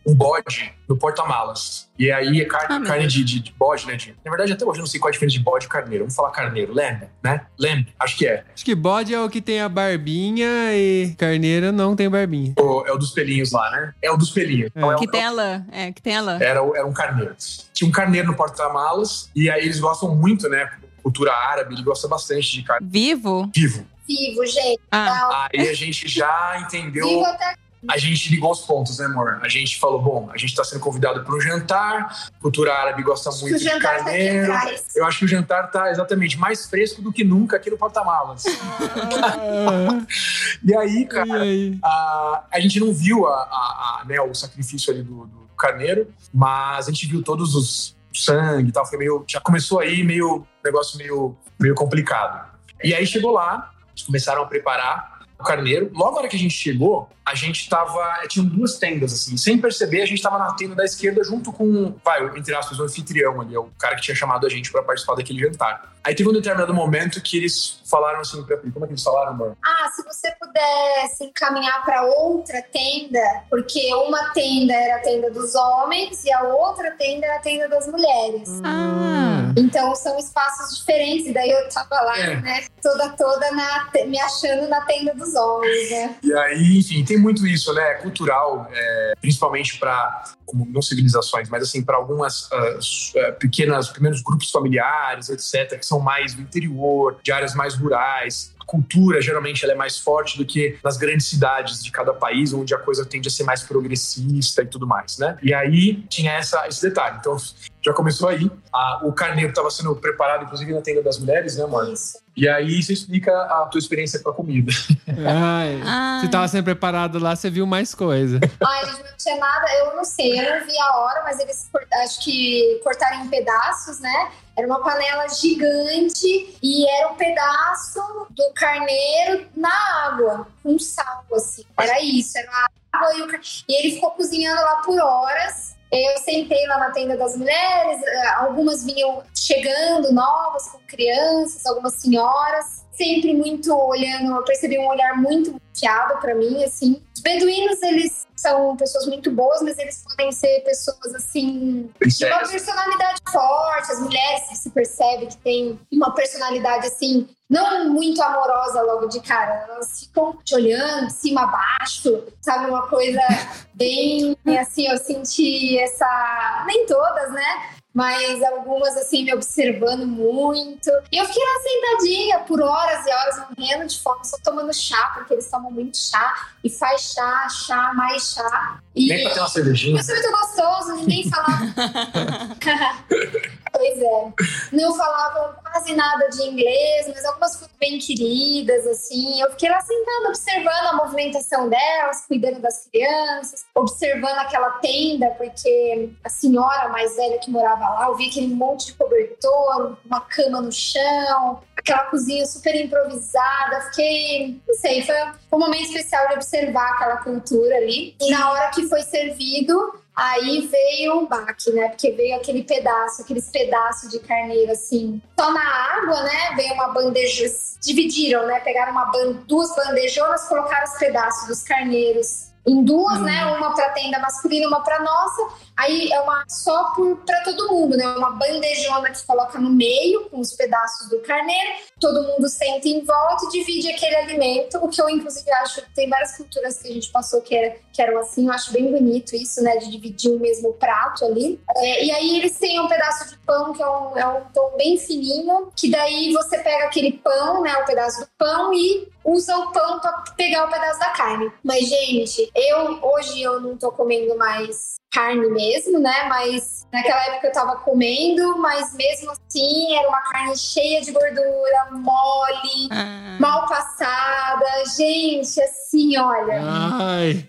um bode no porta-malas. E aí é carne, ah, carne de, de, de, bode, né? De, na verdade, até hoje eu não sei qual é a diferença de bode e carneiro. Vamos falar carneiro, lembra? Né? Lembra? Acho que é. Acho que bode é o que tem a barbinha e carneiro não tem barbinha. O, é o dos pelinhos lá, né? É o dos pelinhos. É. Então, é que tem a lã. É, que tem a lã. Era, era um carneiro. Tinha um carneiro no porta-malas e aí eles gostam muito, né? Cultura árabe, ele gosta bastante de carne. Vivo? Vivo vivo, gente. Ah. Aí a gente já entendeu. Vivo até a gente ligou os pontos, né, amor? A gente falou, bom, a gente está sendo convidado para um jantar, cultura árabe gosta muito de tá carneiro. Tá Eu acho que o jantar tá exatamente mais fresco do que nunca aqui no porta-malas. e aí, cara, e aí? A, a gente não viu a, a, a né, o sacrifício ali do, do, carneiro, mas a gente viu todos os sangue e tal, foi meio, já começou aí meio, negócio meio, meio complicado. E aí chegou lá, começaram a preparar carneiro. Logo na hora que a gente chegou, a gente tava. Tinham duas tendas, assim. Sem perceber, a gente tava na tenda da esquerda junto com, vai, entre aspas, o anfitrião ali, é o cara que tinha chamado a gente para participar daquele jantar. Aí teve um determinado momento que eles falaram assim pra mim, como é que eles falaram, amor? Ah, se você pudesse encaminhar para outra tenda, porque uma tenda era a tenda dos homens e a outra tenda era a tenda das mulheres. Ah. Então são espaços diferentes. E daí eu tava lá, é. né, toda toda na, me achando na tenda dos homens, né? E aí, enfim, tem muito isso, né? Cultural, é, principalmente para como não civilizações, mas assim para algumas uh, pequenas, primeiros grupos familiares, etc, que são mais do interior, de áreas mais rurais. A cultura geralmente ela é mais forte do que nas grandes cidades de cada país, onde a coisa tende a ser mais progressista e tudo mais, né? E aí tinha essa, esse detalhe. Então já começou aí. A, o carneiro estava sendo preparado, inclusive, na tenda das mulheres, né, amor? Isso. E aí você explica a tua experiência com a comida. Ai, Ai. Você tava sendo preparado lá, você viu mais coisa. Ai, gente, não tinha nada, eu não sei, eu não vi a hora, mas eles acho que cortaram em pedaços, né? Era uma panela gigante e era um pedaço do carneiro na água, com sal, assim. Era isso, era a água e o car... E ele ficou cozinhando lá por horas. Eu sentei lá na tenda das mulheres, eh, algumas vinham chegando novas, com crianças, algumas senhoras. Sempre muito olhando, eu percebi um olhar muito fiado para mim, assim. Os beduínos, eles são pessoas muito boas, mas eles podem ser pessoas, assim, de uma personalidade forte. As mulheres se percebe que tem uma personalidade assim, não muito amorosa logo de cara. Elas ficam te olhando de cima a baixo, sabe? Uma coisa bem assim, eu senti essa. Nem todas, né? Mas algumas assim me observando muito. E eu fiquei lá sentadinha por horas e horas, morrendo de fome, só tomando chá, porque eles tomam muito chá. E faz chá, chá, mais chá. E Nem pra ter uma cervejinha. isso é muito gostoso, ninguém falava. pois é. Não falavam quase nada de inglês, mas algumas foram bem queridas, assim. Eu fiquei lá sentada, observando a movimentação delas, cuidando das crianças, observando aquela tenda, porque a senhora mais velha que morava lá, eu vi aquele monte de cobertor, uma cama no chão, aquela cozinha super improvisada. Fiquei, não sei, foi um momento especial de observar aquela cultura ali. E na hora que foi servido, aí veio o baque, né? Porque veio aquele pedaço, aqueles pedaços de carneiro assim, só na água, né? Veio uma bandeja, dividiram, né? Pegaram uma ban- duas bandejonas, colocaram os pedaços dos carneiros em duas, né? Uma para tenda masculina, uma para nossa. Aí é uma só para todo mundo, né? Uma bandejona que coloca no meio com os pedaços do carneiro. Todo mundo senta em volta e divide aquele alimento. O que eu inclusive acho que tem várias culturas que a gente passou que, era, que eram assim. Eu acho bem bonito isso, né? De dividir o mesmo prato ali. É, e aí eles têm um pedaço de pão que é um, é um pão bem fininho, que daí você pega aquele pão, né? O pedaço do pão e usa o pão para pegar o pedaço da carne. Mas gente, eu hoje eu não tô comendo mais carne mesmo, né? Mas naquela época eu tava comendo, mas mesmo assim era uma carne cheia de gordura, mole, Ah. mal passada. Gente, assim, olha, Ai,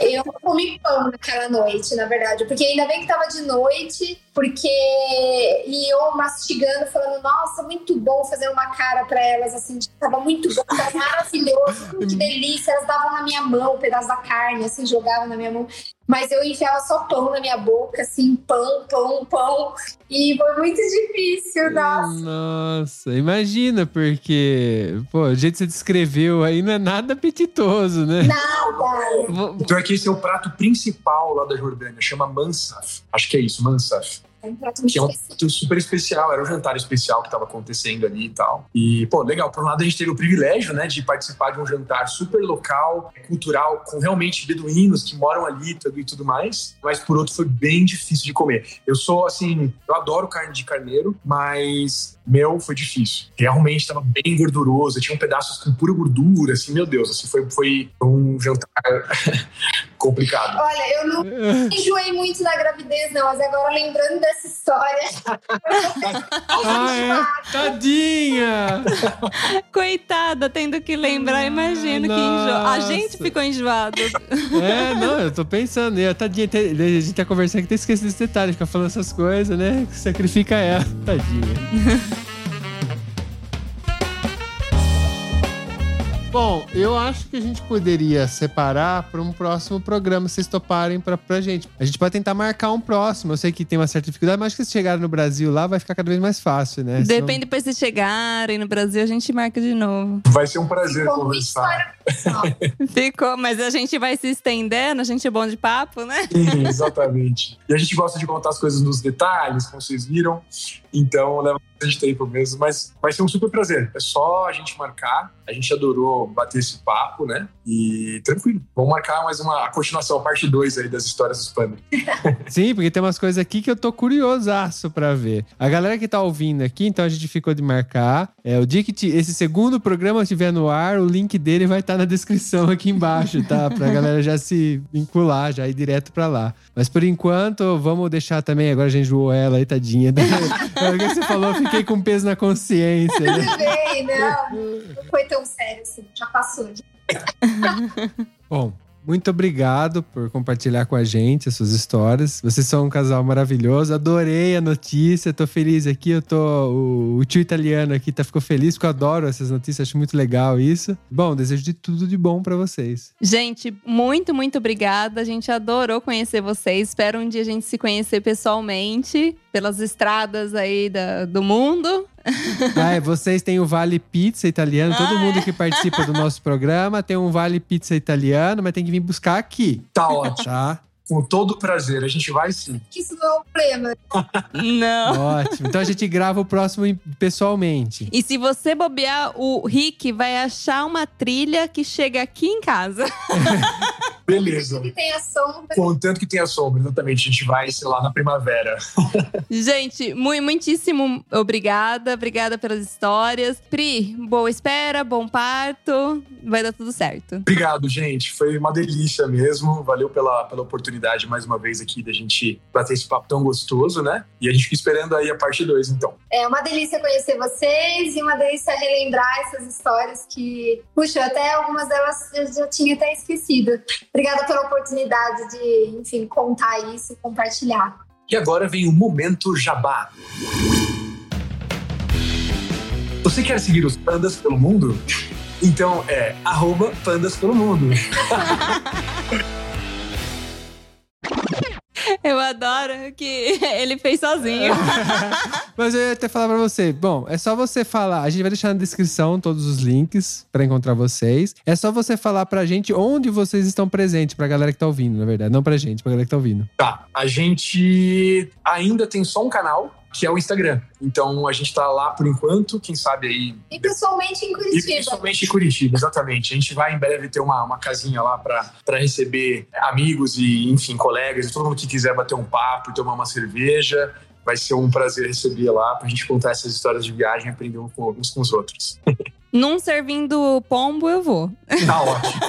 eu comi pão naquela noite, na verdade, porque ainda bem que tava de noite, porque e eu mastigando, falando, nossa, muito bom fazer uma cara pra elas, assim, de- tava muito bom, tava maravilhoso, que delícia, elas davam na minha mão um pedaço da carne, assim, jogavam na minha mão. Mas eu enfiava só pão na minha boca, assim, pão, pão, pão. E foi muito difícil, nossa. nossa, imagina, porque, pô, o jeito que você descreveu aí não é nada apetitoso, né? Nada. Então aqui esse é o prato principal lá da Jordânia, chama mansaf. Acho que é isso, mansaf. É um prato Que é um prato super especial, era um jantar especial que estava acontecendo ali e tal. E, pô, legal. Por um lado, a gente teve o privilégio, né, de participar de um jantar super local, cultural, com realmente beduínos que moram ali tudo, e tudo mais. Mas, por outro, foi bem difícil de comer. Eu sou, assim, eu adoro carne de carneiro, mas, meu, foi difícil. Realmente estava bem gorduroso, tinha pedaços com pura gordura, assim, meu Deus, assim, foi, foi um jantar complicado. Olha, eu não enjoei muito da gravidez, não, mas agora lembrando dessa história. Ah, é? Tadinha! Coitada, tendo que lembrar, imagino que enjoa. A Nossa. gente ficou enjoado. É, não, eu tô pensando. E a tadinha, a gente tá conversando que tem esquecido esse detalhe, fica falando essas coisas, né? Sacrifica ela, tadinha. Bom, eu acho que a gente poderia separar para um próximo programa, se vocês toparem pra, pra gente. A gente pode tentar marcar um próximo. Eu sei que tem uma certa dificuldade, mas acho que se chegarem no Brasil lá, vai ficar cada vez mais fácil, né? Senão- Depende depois se chegarem no Brasil, a gente marca de novo. Vai ser um prazer Como conversar. Ficou, mas a gente vai se estendendo, a gente é bom de papo, né? Sim, exatamente. E a gente gosta de contar as coisas nos detalhes, como vocês viram. Então, leva bastante tempo mesmo, mas vai ser um super prazer. É só a gente marcar. A gente adorou bater esse papo, né? E tranquilo. Vamos marcar mais uma a continuação, a parte 2 aí das histórias dos Panda. Sim, porque tem umas coisas aqui que eu tô curiosaço pra ver. A galera que tá ouvindo aqui, então a gente ficou de marcar. É, o dia que esse segundo programa estiver no ar, o link dele vai estar tá na descrição aqui embaixo, tá? Pra galera já se vincular, já ir direto pra lá. Mas por enquanto, vamos deixar também. Agora a gente zoou ela aí, tadinha. o que você falou, fiquei com peso na consciência. Né? Tudo bem, não. Não foi tão sério assim, já passou. Bom, muito obrigado por compartilhar com a gente as suas histórias. Vocês são um casal maravilhoso. Adorei a notícia. Tô feliz aqui. Eu tô. O, tio italiano aqui tá, ficou feliz, porque eu adoro essas notícias. Acho muito legal isso. Bom, desejo de tudo de bom para vocês. Gente, muito, muito obrigada. A gente adorou conhecer vocês. Espero um dia a gente se conhecer pessoalmente pelas estradas aí da, do mundo. Ah, é, vocês têm o Vale Pizza italiano. Todo ah, mundo é? que participa do nosso programa tem um Vale Pizza italiano, mas tem que vir buscar aqui. Tá ótimo. Tá? Com todo prazer, a gente vai sim. Isso não é um problema. não. Ótimo. Então a gente grava o próximo pessoalmente. E se você bobear, o Rick vai achar uma trilha que chega aqui em casa. Beleza. Que tenha sombra. Contanto que tenha sombra, exatamente. A gente vai, sei lá, na primavera. gente, muitíssimo obrigada. Obrigada pelas histórias. Pri, boa espera, bom parto. Vai dar tudo certo. Obrigado, gente. Foi uma delícia mesmo. Valeu pela, pela oportunidade mais uma vez aqui da gente bater esse papo tão gostoso, né? E a gente fica esperando aí a parte 2, então. É uma delícia conhecer vocês e uma delícia relembrar essas histórias que, puxa, até algumas delas eu já tinha até esquecido. Obrigada pela oportunidade de, enfim, contar isso, compartilhar. E agora vem o momento jabá. Você quer seguir os pandas pelo mundo? Então é arroba pandas pelo mundo. Eu adoro que ele fez sozinho. Mas eu ia até falar pra você. Bom, é só você falar. A gente vai deixar na descrição todos os links para encontrar vocês. É só você falar pra gente onde vocês estão presentes, pra galera que tá ouvindo, na verdade. Não pra gente, pra galera que tá ouvindo. Tá. A gente ainda tem só um canal que é o Instagram. Então a gente está lá por enquanto, quem sabe aí. E pessoalmente em Curitiba. E pessoalmente em Curitiba, exatamente. A gente vai em breve ter uma, uma casinha lá para receber amigos e, enfim, colegas, e todo mundo que quiser bater um papo e tomar uma cerveja. Vai ser um prazer receber lá para a gente contar essas histórias de viagem e aprender uns com os outros. Num servindo pombo, eu vou. Tá ótimo.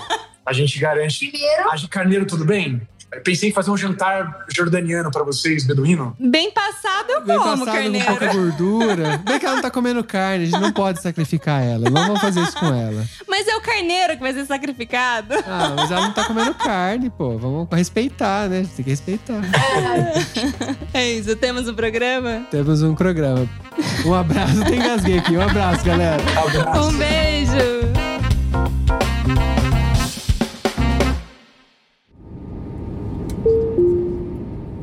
A gente garante. Primeiro. A Carneiro, tudo bem? Pensei em fazer um jantar jordaniano pra vocês, beduíno. Bem passado eu Bem como, passado, carneiro. com pouca gordura. Bem que ela não tá comendo carne, a gente não pode sacrificar ela. Não vamos fazer isso com ela. Mas é o carneiro que vai ser sacrificado. Ah, mas ela não tá comendo carne, pô. Vamos respeitar, né? A gente tem que respeitar. É isso, temos um programa? Temos um programa. Um abraço, tem engasguei aqui. Um abraço, galera. Um, abraço. um beijo.